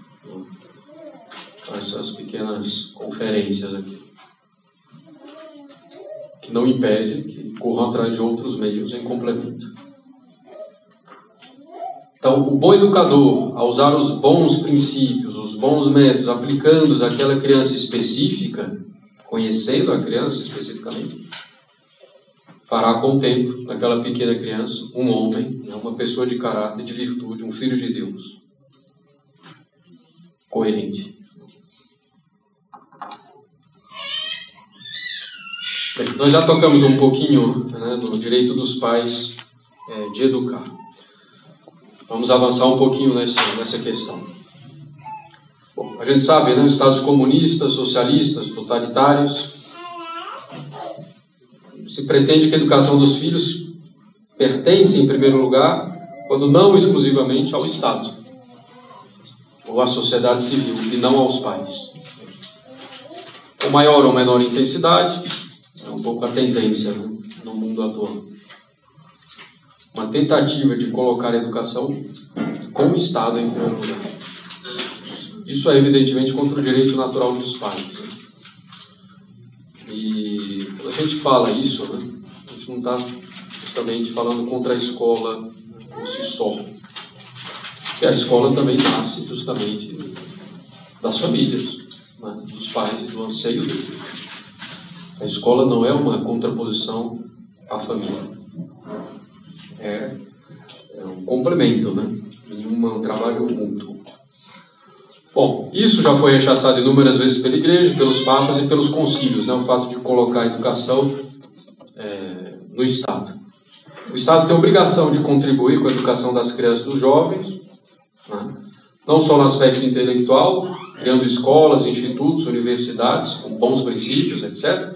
Essas pequenas conferências aqui. Que não impede que corram atrás de outros meios em complemento. Então, o bom educador, ao usar os bons princípios, os bons métodos, aplicando-os àquela criança específica, conhecendo a criança especificamente, fará com o tempo naquela pequena criança um homem, né, uma pessoa de caráter, de virtude, um filho de Deus. Coerente. Bem, nós já tocamos um pouquinho né, no direito dos pais é, de educar. Vamos avançar um pouquinho nessa, nessa questão. Bom, a gente sabe, né, estados comunistas, socialistas, totalitários, se pretende que a educação dos filhos pertence, em primeiro lugar, quando não exclusivamente ao Estado ou à sociedade civil, e não aos pais. Com maior ou menor intensidade, um pouco a tendência no mundo atual. Uma tentativa de colocar a educação com o Estado em primeiro lugar. Isso é evidentemente contra o direito natural dos pais. Né? E quando a gente fala isso, né, a gente não está justamente falando contra a escola por si só. Porque a escola também nasce justamente das famílias, né, dos pais e do anseio deles. A escola não é uma contraposição à família. É, é um complemento, né? Em um trabalho mútuo. Bom, isso já foi rechaçado inúmeras vezes pela igreja, pelos papas e pelos concílios, né? o fato de colocar a educação é, no Estado. O Estado tem a obrigação de contribuir com a educação das crianças e dos jovens, né? não só no aspecto intelectual, criando escolas, institutos, universidades com bons princípios, etc.,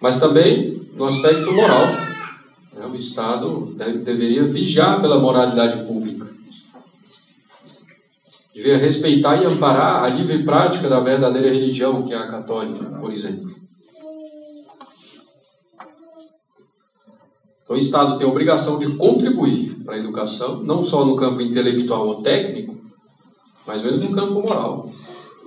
mas também no aspecto moral. Né? O Estado deve, deveria vigiar pela moralidade pública Devia respeitar e amparar a livre prática da verdadeira religião, que é a católica, por exemplo. Então, o Estado tem a obrigação de contribuir para a educação, não só no campo intelectual ou técnico, mas mesmo no campo moral,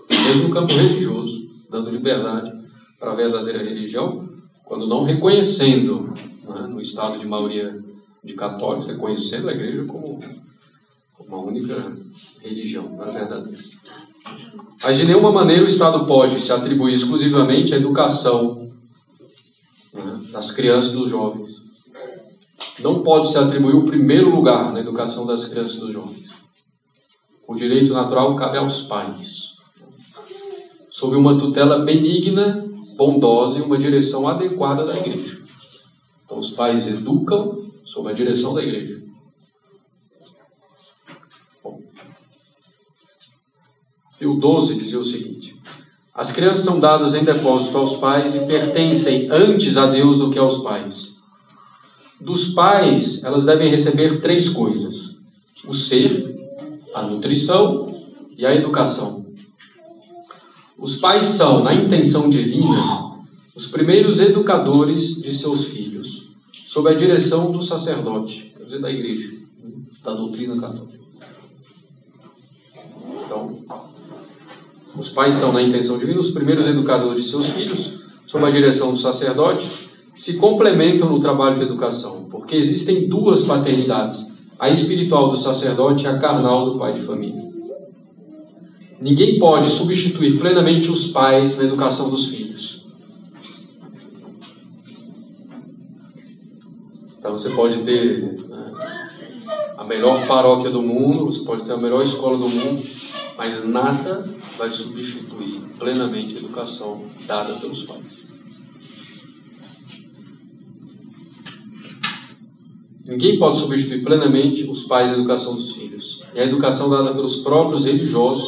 mesmo no campo religioso, dando liberdade para a verdadeira religião, quando não reconhecendo, né, no Estado de maioria de católicos, reconhecendo a igreja como uma única religião, não é verdadeira. Mas de nenhuma maneira o Estado pode se atribuir exclusivamente à educação né, das crianças e dos jovens não pode se atribuir o primeiro lugar na educação das crianças e dos jovens. O direito natural cabe aos pais, sob uma tutela benigna, bondosa e uma direção adequada da igreja. Então, os pais educam sob a direção da igreja. Bom. E o 12 dizia o seguinte: As crianças são dadas em depósito aos pais e pertencem antes a Deus do que aos pais dos pais, elas devem receber três coisas: o ser, a nutrição e a educação. Os pais são, na intenção divina, os primeiros educadores de seus filhos, sob a direção do sacerdote, quer dizer, da igreja, da doutrina católica. Então, os pais são, na intenção divina, os primeiros educadores de seus filhos, sob a direção do sacerdote, se complementam no trabalho de educação, porque existem duas paternidades, a espiritual do sacerdote e a carnal do pai de família. Ninguém pode substituir plenamente os pais na educação dos filhos. Então você pode ter né, a melhor paróquia do mundo, você pode ter a melhor escola do mundo, mas nada vai substituir plenamente a educação dada pelos pais. Ninguém pode substituir plenamente os pais na educação dos filhos. E a educação dada pelos próprios religiosos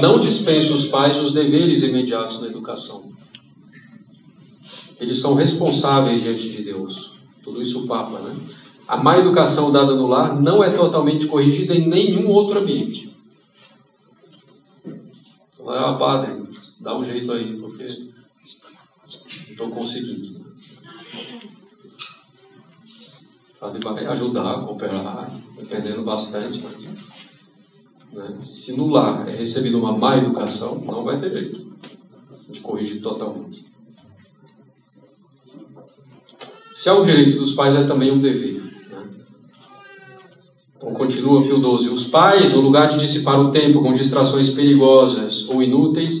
não dispensa os pais os deveres imediatos na educação. Eles são responsáveis diante de Deus. Tudo isso o Papa, né? A má educação dada no lar não é totalmente corrigida em nenhum outro ambiente. Ah, padre, dá um jeito aí, porque estou conseguindo. Ele vai ajudar, cooperar, dependendo bastante, mas né, se no lar é recebida uma má educação, não vai ter jeito de corrigir totalmente. Se há um direito dos pais, é também um dever. Né? Então, continua Pio 12. Os pais, no lugar de dissipar o tempo com distrações perigosas ou inúteis,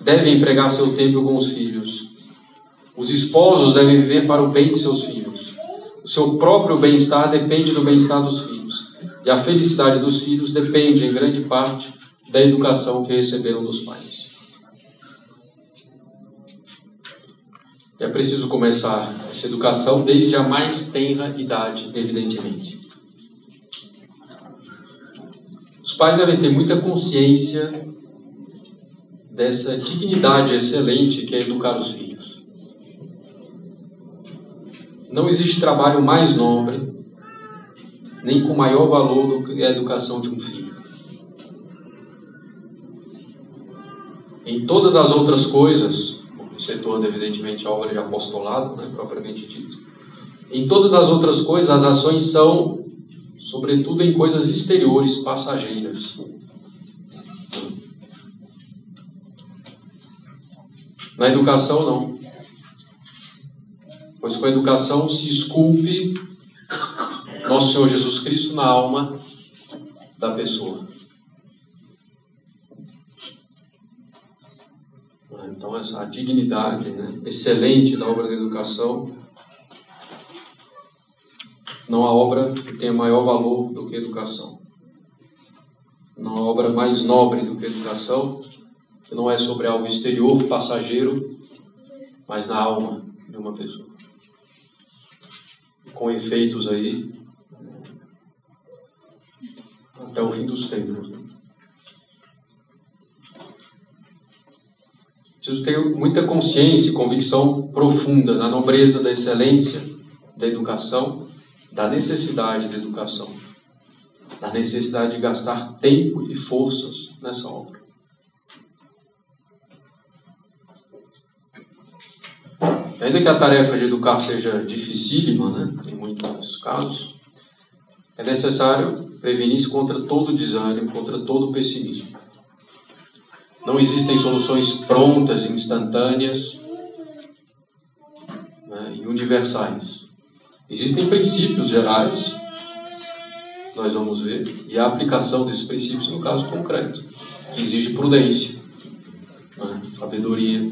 devem empregar seu tempo com os filhos. Os esposos devem viver para o bem de seus filhos. O seu próprio bem-estar depende do bem-estar dos filhos. E a felicidade dos filhos depende, em grande parte, da educação que receberam dos pais. É preciso começar essa educação desde a mais tenra idade, evidentemente. Os pais devem ter muita consciência dessa dignidade excelente que é educar os filhos. Não existe trabalho mais nobre, nem com maior valor do que a educação de um filho. Em todas as outras coisas, setor evidentemente a obra de apostolado, né, propriamente dito, em todas as outras coisas as ações são, sobretudo em coisas exteriores, passageiras. Na educação, não pois com a educação se esculpe nosso Senhor Jesus Cristo na alma da pessoa. Então, essa dignidade né, excelente da obra da educação, não há obra que tenha maior valor do que educação. Não há obra mais nobre do que educação, que não é sobre algo exterior, passageiro, mas na alma de uma pessoa com efeitos aí até o fim dos tempos. Preciso ter muita consciência e convicção profunda na nobreza da excelência da educação, da necessidade da educação, da necessidade de gastar tempo e forças nessa obra. Ainda que a tarefa de educar seja dificílima, né? Tem muita certos casos, é necessário prevenir-se contra todo desânimo, contra todo pessimismo. Não existem soluções prontas instantâneas né, e universais. Existem princípios gerais, nós vamos ver, e a aplicação desses princípios no caso concreto, que exige prudência, né, sabedoria,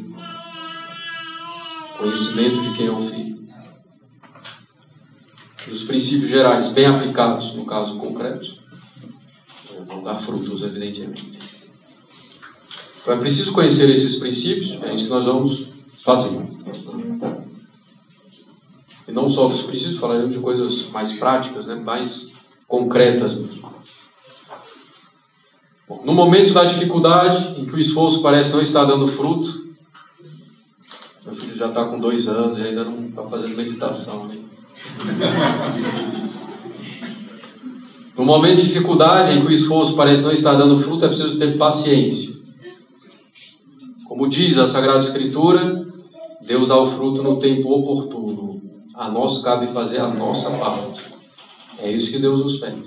conhecimento de quem é o filho. E os princípios gerais bem aplicados no caso concreto vão dar frutos, evidentemente. Então é preciso conhecer esses princípios, é isso que nós vamos fazer. E não só dos princípios, falaremos de coisas mais práticas, né, mais concretas. Bom, no momento da dificuldade, em que o esforço parece não estar dando fruto, meu filho já está com dois anos e ainda não está fazendo meditação. Né? No momento de dificuldade, em que o esforço parece não estar dando fruto, é preciso ter paciência. Como diz a Sagrada Escritura, Deus dá o fruto no tempo oportuno. A nós cabe fazer a nossa parte. É isso que Deus nos pede.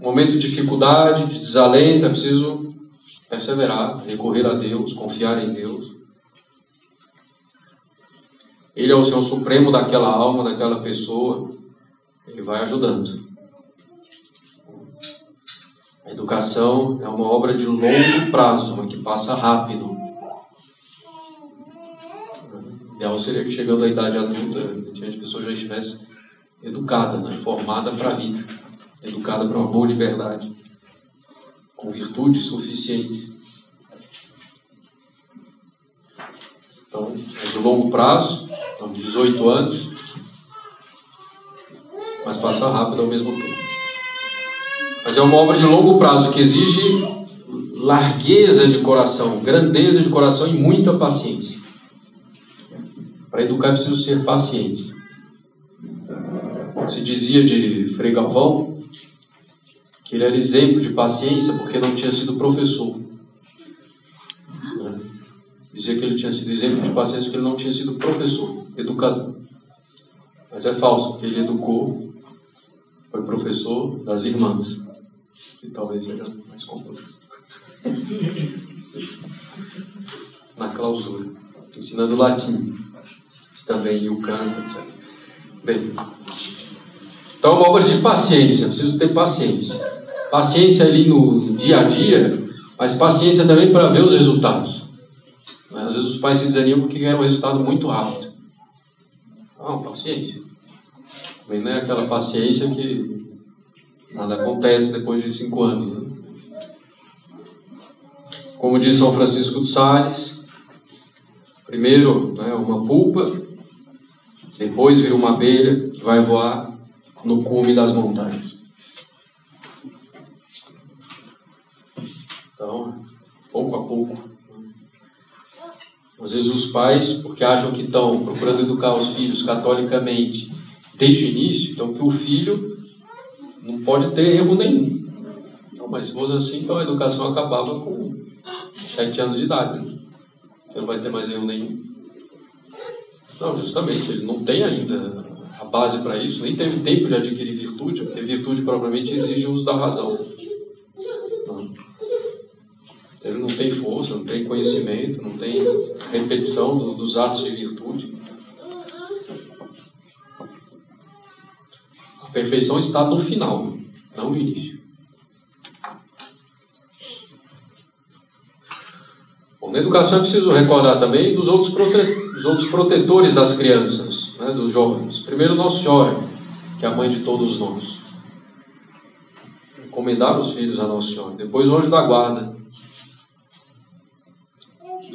Momento de dificuldade, de desalento, é preciso perseverar, recorrer a Deus, confiar em Deus. Ele é o Senhor Supremo daquela alma, daquela pessoa. Ele vai ajudando. A educação é uma obra de longo prazo, uma que passa rápido. O ideal seria que chegando à idade adulta, a pessoa já estivesse educada, né? formada para a vida, educada para uma boa liberdade, com virtude suficiente. Então, é de longo prazo, então 18 anos, mas passa rápido ao mesmo tempo. Mas é uma obra de longo prazo que exige largueza de coração, grandeza de coração e muita paciência. Para educar é preciso ser paciente. Se dizia de Frei Galvão que ele era exemplo de paciência porque não tinha sido professor. Dizia que ele tinha sido exemplo de paciência porque ele não tinha sido professor, educador. Mas é falso, porque ele educou, foi professor das irmãs, que talvez seja mais complexo. [laughs] Na clausura, ensinando latim, também o canto, etc. Bem, então uma obra de paciência, preciso ter paciência. Paciência ali no dia a dia, mas paciência também para ver os resultados. Às vezes os pais se desanimam porque querem um resultado muito rápido. Não, paciência. Também não é aquela paciência que nada acontece depois de cinco anos. Né? Como diz São Francisco de Sales, primeiro né, uma pulpa, depois vira uma abelha que vai voar no cume das montanhas. Então, pouco a pouco. Às vezes os pais, porque acham que estão procurando educar os filhos catolicamente desde o início, então que o filho não pode ter erro nenhum. Não, mas se fosse assim, então a educação acabava com sete anos de idade. Né? Você não vai ter mais erro nenhum. Não, justamente, ele não tem ainda a base para isso, nem teve tempo de adquirir virtude, porque virtude propriamente exige o uso da razão. Ele não tem força, não tem conhecimento, não tem repetição do, dos atos de virtude. A perfeição está no final, não no início. Bom, na educação é preciso recordar também dos outros, prote... dos outros protetores das crianças, né, dos jovens. Primeiro, Nossa Senhora, que é a mãe de todos nós. Encomendar os filhos a Nossa Senhora. Depois, o anjo da guarda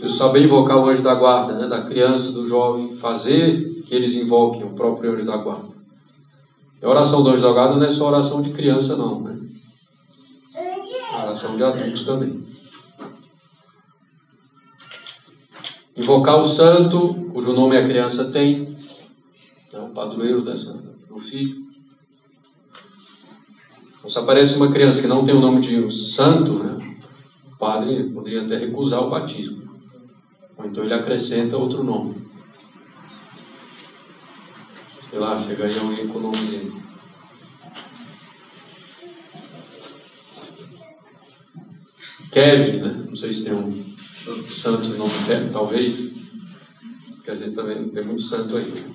eu saber invocar o anjo da guarda, né, da criança, do jovem, fazer que eles invoquem o próprio anjo da guarda. E a oração do anjo da guarda não é só oração de criança, não. Né? Oração de adulto também. Invocar o santo, cujo nome a criança tem, é o padroeiro dessa, do filho. Então, se aparece uma criança que não tem o nome de santo, né, o padre poderia até recusar o batismo. Ou então ele acrescenta outro nome. Sei lá, chegaria alguém com o nome dele. Kevin, né? Não sei se tem um santo nome Kevin, talvez. Quer dizer, também tem muito santo aí.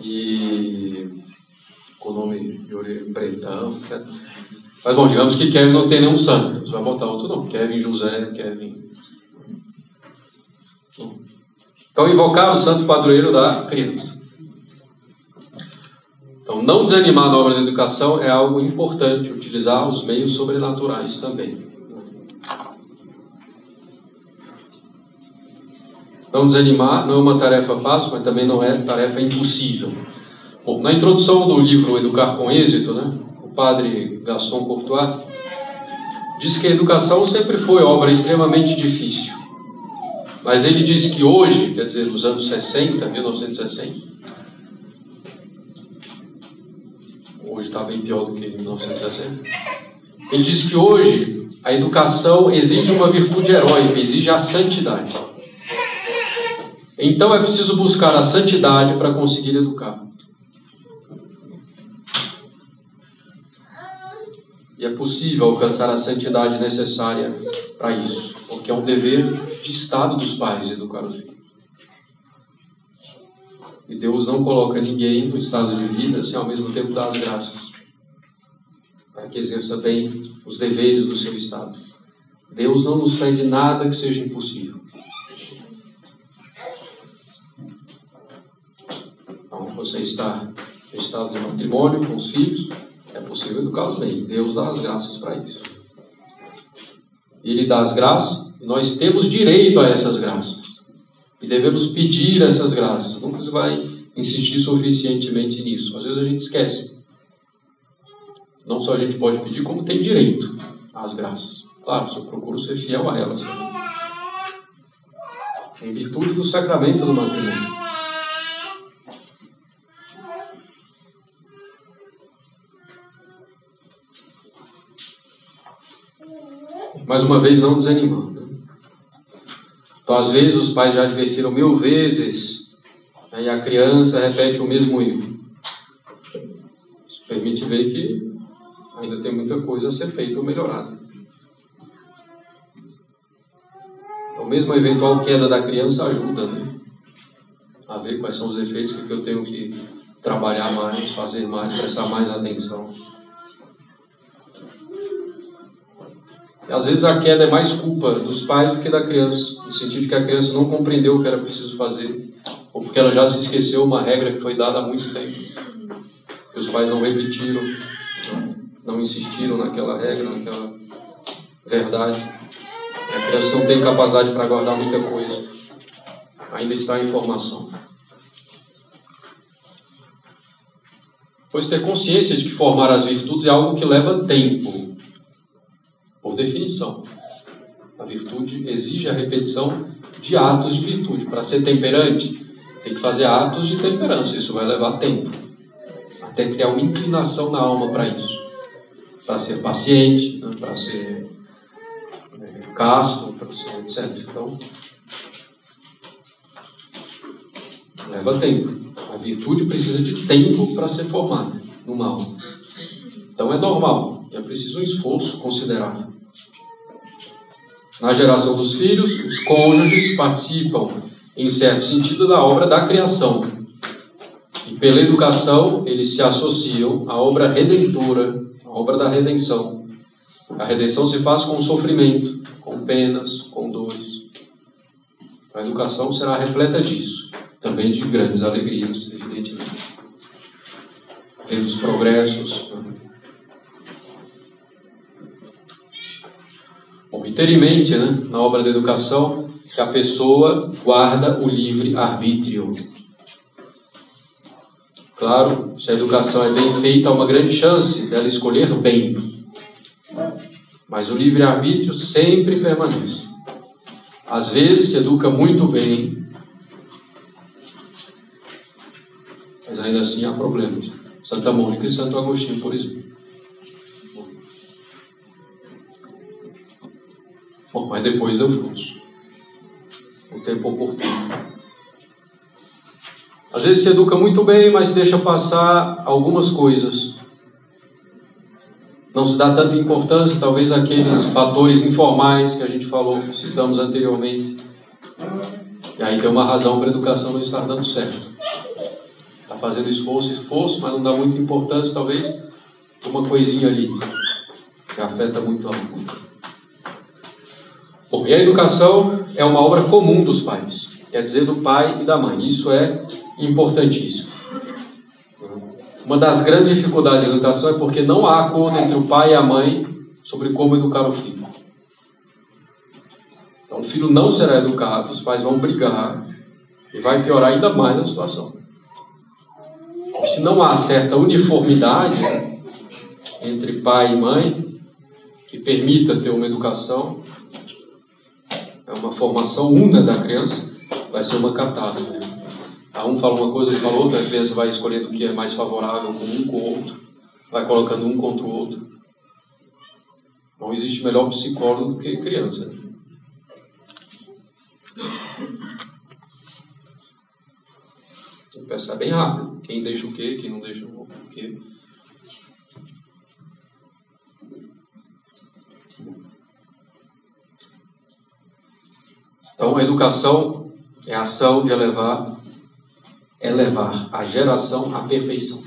E com o nome de orelha pretão, etc. Mas bom, digamos que Kevin não tem nenhum santo. Você vai botar outro nome. Kevin José, Kevin. Então, invocar o santo padroeiro da criança. Então, não desanimar na obra da educação é algo importante, utilizar os meios sobrenaturais também. Não desanimar não é uma tarefa fácil, mas também não é tarefa impossível. Bom, na introdução do livro Educar com Êxito, né, o padre Gaston Courtois diz que a educação sempre foi obra extremamente difícil. Mas ele diz que hoje, quer dizer, nos anos 60, 1960, hoje está bem pior do que em 1960. Ele diz que hoje a educação exige uma virtude heróica, exige a santidade. Então é preciso buscar a santidade para conseguir educar. E é possível alcançar a santidade necessária para isso, porque é um dever de Estado dos pais educar os filhos. E Deus não coloca ninguém no estado de vida sem ao mesmo tempo dar as graças, para que exerça bem os deveres do seu estado. Deus não nos pede nada que seja impossível. Então, você está em estado de matrimônio com os filhos, é possível educá-los bem. Deus dá as graças para isso. Ele dá as graças e nós temos direito a essas graças. E devemos pedir essas graças. Nunca se vai insistir suficientemente nisso. Às vezes a gente esquece. Não só a gente pode pedir, como tem direito às graças. Claro, se eu procuro ser fiel a elas. Em virtude do sacramento do matrimônio. Mais uma vez, não desanimando. Então, às vezes, os pais já advertiram mil vezes né, e a criança repete o mesmo erro. Isso permite ver que ainda tem muita coisa a ser feita ou melhorada. Então, mesmo a eventual queda da criança ajuda né, a ver quais são os efeitos que eu tenho que trabalhar mais, fazer mais, prestar mais atenção. Às vezes a queda é mais culpa dos pais do que da criança, no sentido de que a criança não compreendeu o que era preciso fazer, ou porque ela já se esqueceu uma regra que foi dada há muito tempo. E os pais não repetiram, não insistiram naquela regra, naquela verdade. A criança não tem capacidade para guardar muita coisa, ainda está em formação. Pois ter consciência de que formar as virtudes é algo que leva tempo por definição. A virtude exige a repetição de atos de virtude. Para ser temperante, tem que fazer atos de temperança. Isso vai levar tempo. Até criar uma inclinação na alma para isso. Para ser paciente, né? para ser é, casto, para ser etc. Então, leva tempo. A virtude precisa de tempo para ser formada numa alma. Então é normal, é preciso um esforço considerável. Na geração dos filhos, os cônjuges participam, em certo sentido, da obra da criação. E pela educação, eles se associam à obra redentora, à obra da redenção. A redenção se faz com sofrimento, com penas, com dores. A educação será repleta disso, também de grandes alegrias, evidentemente. Vendo os progressos, Bom, ter em mente, né, na obra da educação, que a pessoa guarda o livre arbítrio. Claro, se a educação é bem feita, há uma grande chance dela escolher bem. Mas o livre arbítrio sempre permanece. Às vezes se educa muito bem, mas ainda assim há problemas. Santa Mônica e Santo Agostinho, por exemplo. Bom, mas depois deu frutos. O tempo oportuno. Às vezes se educa muito bem, mas deixa passar algumas coisas. Não se dá tanta importância, talvez, aqueles fatores informais que a gente falou, citamos anteriormente. E aí tem uma razão para a educação não estar dando certo. Está fazendo esforço, esforço, mas não dá muita importância, talvez, uma coisinha ali, que afeta muito a vida. Bom, e a educação é uma obra comum dos pais, quer dizer, do pai e da mãe. Isso é importantíssimo. Uma das grandes dificuldades da educação é porque não há acordo entre o pai e a mãe sobre como educar o filho. Então, o filho não será educado, os pais vão brigar e vai piorar ainda mais a situação. Se não há certa uniformidade entre pai e mãe que permita ter uma educação, é uma formação una da criança, vai ser uma catástrofe. A um fala uma coisa, outro fala outra, a criança vai escolhendo o que é mais favorável com um com o outro, vai colocando um contra o outro. Não existe melhor psicólogo do que criança. Tem que pensar bem rápido. Quem deixa o quê, quem não deixa o quê. Então, a educação é a ação de elevar é levar a geração à perfeição.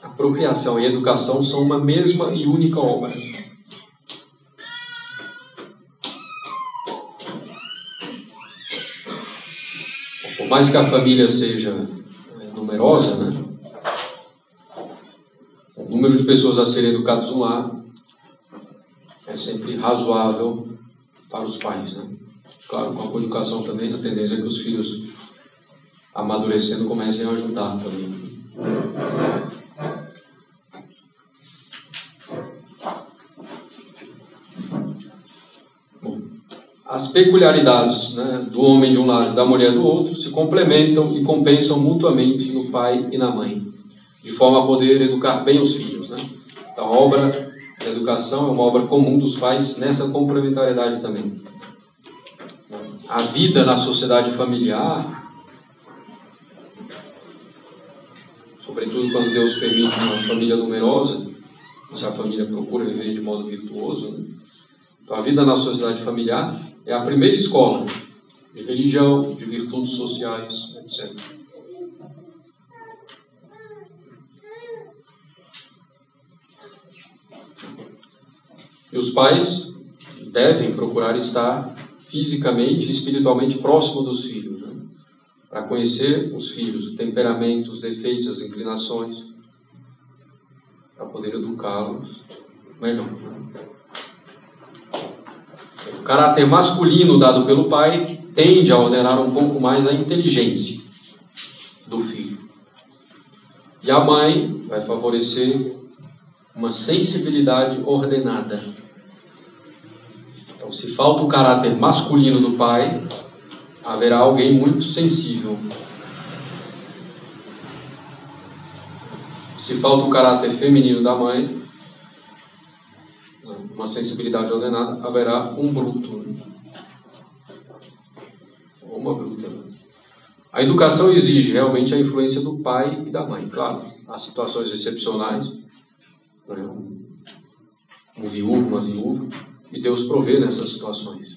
A procriação e a educação são uma mesma e única obra. Por mais que a família seja é, numerosa, né? o número de pessoas a serem educadas no lar é sempre razoável para os pais. Né? Claro, com a educação também, a tendência é que os filhos, amadurecendo, comecem a ajudar também. Bom, as peculiaridades né, do homem de um lado e da mulher do outro se complementam e compensam mutuamente no pai e na mãe, de forma a poder educar bem os filhos. Né? Então, a obra da educação é uma obra comum dos pais nessa complementariedade também a vida na sociedade familiar, sobretudo quando Deus permite uma família numerosa, se a família procura viver de modo virtuoso, né? então a vida na sociedade familiar é a primeira escola de religião, de virtudes sociais, etc. E os pais devem procurar estar fisicamente e espiritualmente próximo dos filhos, né? para conhecer os filhos, o temperamento, os defeitos, as inclinações, para poder educá-los melhor. O caráter masculino dado pelo pai tende a ordenar um pouco mais a inteligência do filho. E a mãe vai favorecer uma sensibilidade ordenada então, se falta o caráter masculino do pai, haverá alguém muito sensível. Se falta o caráter feminino da mãe, uma sensibilidade ordenada, haverá um bruto. Ou uma bruta. A educação exige realmente a influência do pai e da mãe. Claro, há situações excepcionais. Né? Um viúvo, uma viúva e Deus provê nessas situações.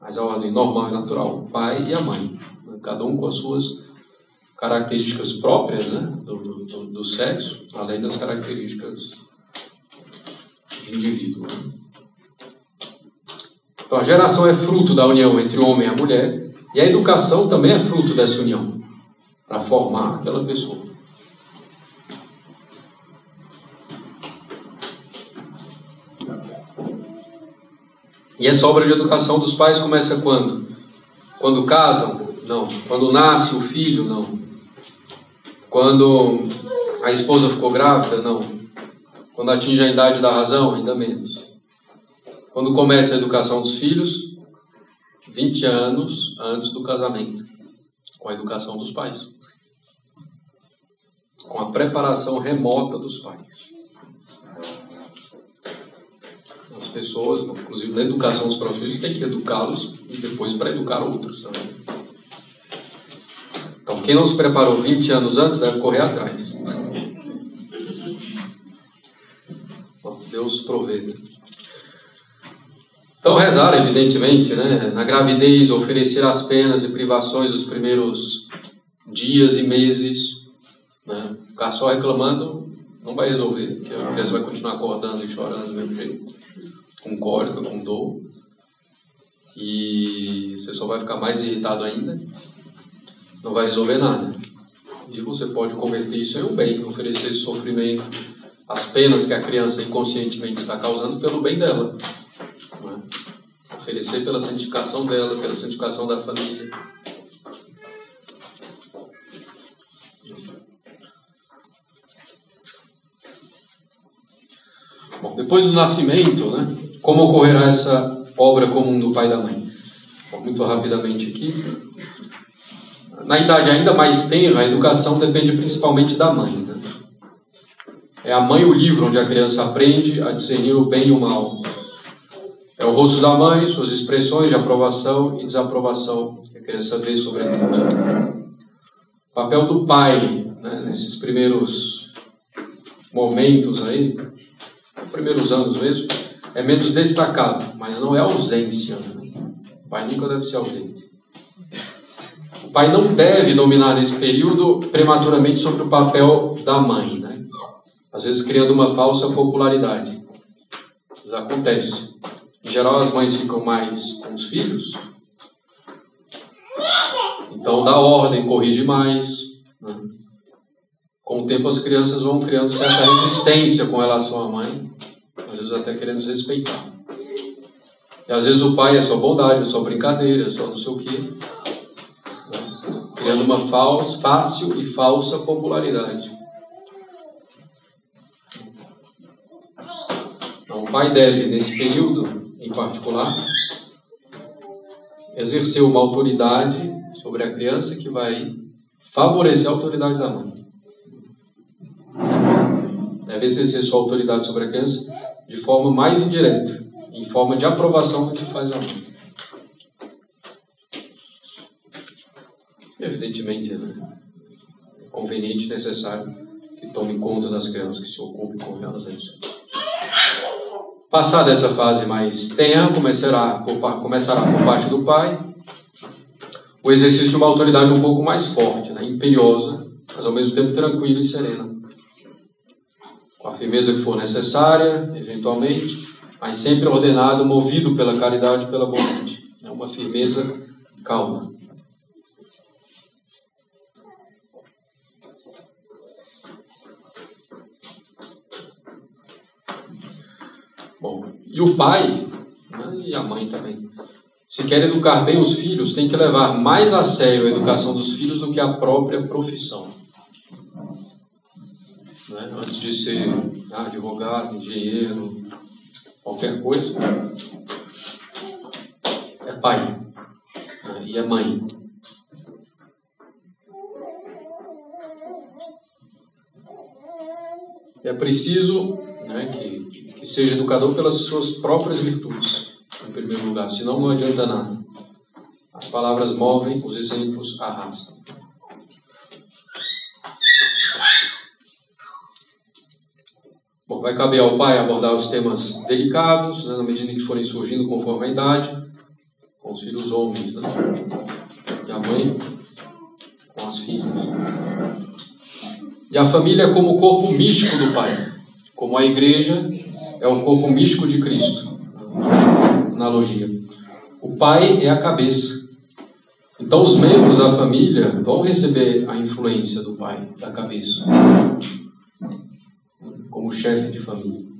Mas a ordem normal e natural, o pai e a mãe, né? cada um com as suas características próprias né? do, do, do sexo, além das características de indivíduo. Né? Então a geração é fruto da união entre o homem e a mulher, e a educação também é fruto dessa união, para formar aquela pessoa. E essa obra de educação dos pais começa quando? Quando casam? Não. Quando nasce o filho? Não. Quando a esposa ficou grávida? Não. Quando atinge a idade da razão? Ainda menos. Quando começa a educação dos filhos? 20 anos antes do casamento, com a educação dos pais, com a preparação remota dos pais as pessoas, inclusive na educação dos próprios filhos, tem que educá-los e depois para educar outros também. Então, quem não se preparou 20 anos antes deve correr atrás. Deus provê. Então, rezar, evidentemente, né? na gravidez, oferecer as penas e privações dos primeiros dias e meses. Né? Ficar só reclamando não vai resolver, porque a criança vai continuar acordando e chorando do mesmo jeito, com cólica, com dor. E você só vai ficar mais irritado ainda, não vai resolver nada. E você pode converter isso em um bem, oferecer esse sofrimento, as penas que a criança inconscientemente está causando pelo bem dela oferecer pela santificação dela, pela santificação da família. Depois do nascimento, né, como ocorrerá essa obra comum do pai e da mãe? Muito rapidamente aqui. Na idade ainda mais tenra, a educação depende principalmente da mãe. Né? É a mãe o livro onde a criança aprende a discernir o bem e o mal, é o rosto da mãe, suas expressões de aprovação e desaprovação que a criança vê sobretudo. O papel do pai, né, nesses primeiros momentos aí, primeiros anos mesmo, é menos destacado, mas não é ausência. Né? O pai nunca deve ser ausente. O pai não deve dominar nesse período prematuramente sobre o papel da mãe, né? às vezes criando uma falsa popularidade. Isso acontece. Em geral, as mães ficam mais com os filhos. Então, dá ordem, corrige mais. Né? Com o tempo, as crianças vão criando certa resistência com relação à mãe, às vezes até querendo respeitar. E às vezes o pai é só bondade, é só brincadeira, é só não sei o quê. Criando uma falsa, fácil e falsa popularidade. Então, o pai deve, nesse período, em particular, exercer uma autoridade sobre a criança que vai favorecer a autoridade da mãe. Deve exercer sua autoridade sobre a criança de forma mais indireta, em forma de aprovação do que faz a mãe. Evidentemente, né? é conveniente e necessário que tome conta das crianças, que se ocupe com elas. É isso. Passada essa fase mais tenra, começará por, começará por parte do pai o exercício de uma autoridade um pouco mais forte, né? imperiosa, mas ao mesmo tempo tranquila e serena. Com a firmeza que for necessária, eventualmente, mas sempre ordenado, movido pela caridade e pela bondade. É uma firmeza calma. Bom, e o pai, né, e a mãe também, se quer educar bem os filhos, tem que levar mais a sério a educação dos filhos do que a própria profissão. Né? Antes de ser ah, advogado, engenheiro, qualquer coisa, é pai né? e é mãe. É preciso né, que que seja educador pelas suas próprias virtudes, em primeiro lugar, senão não adianta nada. As palavras movem, os exemplos arrastam. Bom, vai caber ao pai abordar os temas delicados, né, na medida em que forem surgindo conforme a idade, com os filhos homens, né? e a mãe com as filhas. E a família como o corpo místico do pai, como a igreja é o corpo místico de Cristo. Analogia. O pai é a cabeça. Então, os membros da família vão receber a influência do pai, da cabeça, como chefe de família.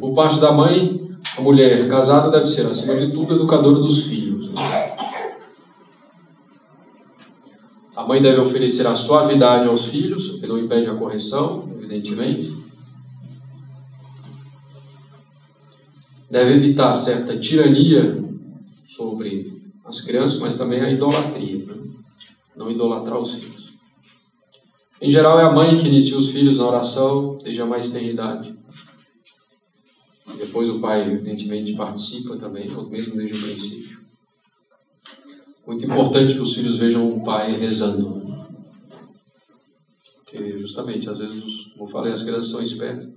Por parte da mãe, a mulher casada deve ser, acima de tudo, educadora dos filhos. A mãe deve oferecer a suavidade aos filhos, o que não impede a correção, evidentemente. Deve evitar certa tirania sobre as crianças, mas também a idolatria. Né? Não idolatrar os filhos. Em geral, é a mãe que inicia os filhos na oração, desde a mais tenra idade. Depois o pai, evidentemente, participa também, mesmo desde o princípio. Muito importante que os filhos vejam o pai rezando. Porque, justamente, às vezes, como falei, as crianças são espertas.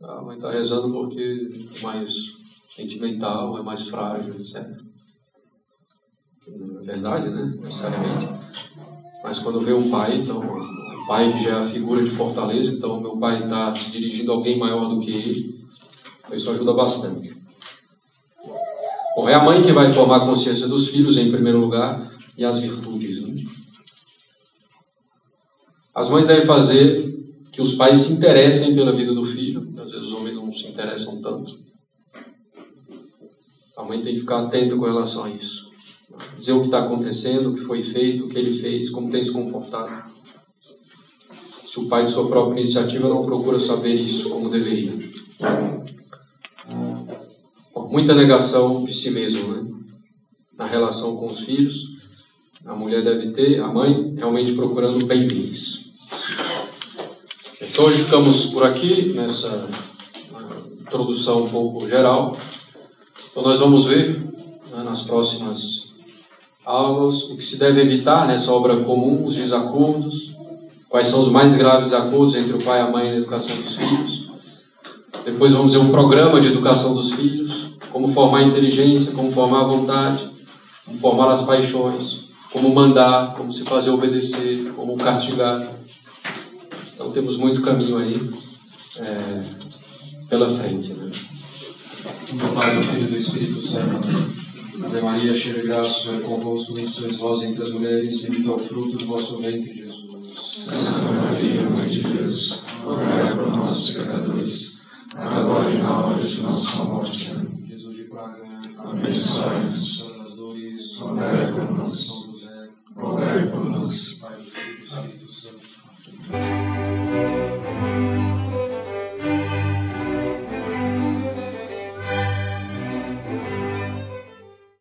A mãe está rezando porque é mais sentimental, é mais frágil, etc. É verdade, né? Necessariamente. Mas quando vê um pai, então, o pai que já é a figura de fortaleza, então meu pai está se dirigindo a alguém maior do que ele, isso ajuda bastante. Bom, é a mãe que vai formar a consciência dos filhos, em primeiro lugar, e as virtudes. Né? As mães devem fazer que os pais se interessem pela vida do filho, às vezes os homens não se interessam tanto. A mãe tem que ficar atenta com relação a isso. Dizer o que está acontecendo, o que foi feito, o que ele fez, como tem se comportado. Se o pai, de sua própria iniciativa, não procura saber isso como deveria. Muita negação de si mesmo, né? Na relação com os filhos, a mulher deve ter, a mãe, realmente procurando bem deles. Então, hoje ficamos por aqui, nessa introdução um pouco geral. Então, nós vamos ver né, nas próximas aulas o que se deve evitar nessa obra comum, os desacordos, quais são os mais graves acordos entre o pai e a mãe na educação dos filhos. Depois vamos ver um programa de educação dos filhos, como formar a inteligência, como formar a vontade, como formar as paixões, como mandar, como se fazer obedecer, como castigar. Então temos muito caminho aí é, pela frente. Né? Do Pai, do Filho e do Espírito Santo. Ave Maria, cheia de graça, o Senhor é convosco, bendita sois vós entre as mulheres, bendito é o fruto do vosso ventre, Jesus. Santa Maria, Mãe de Deus, rogai por nós, pecadores, agora e na hora de nossa morte. Amém. Jesus de Praga, abençoai-nos, São as dores, rogai por nós. São José, rogai por nós. Pai, Filho e Espírito Santo.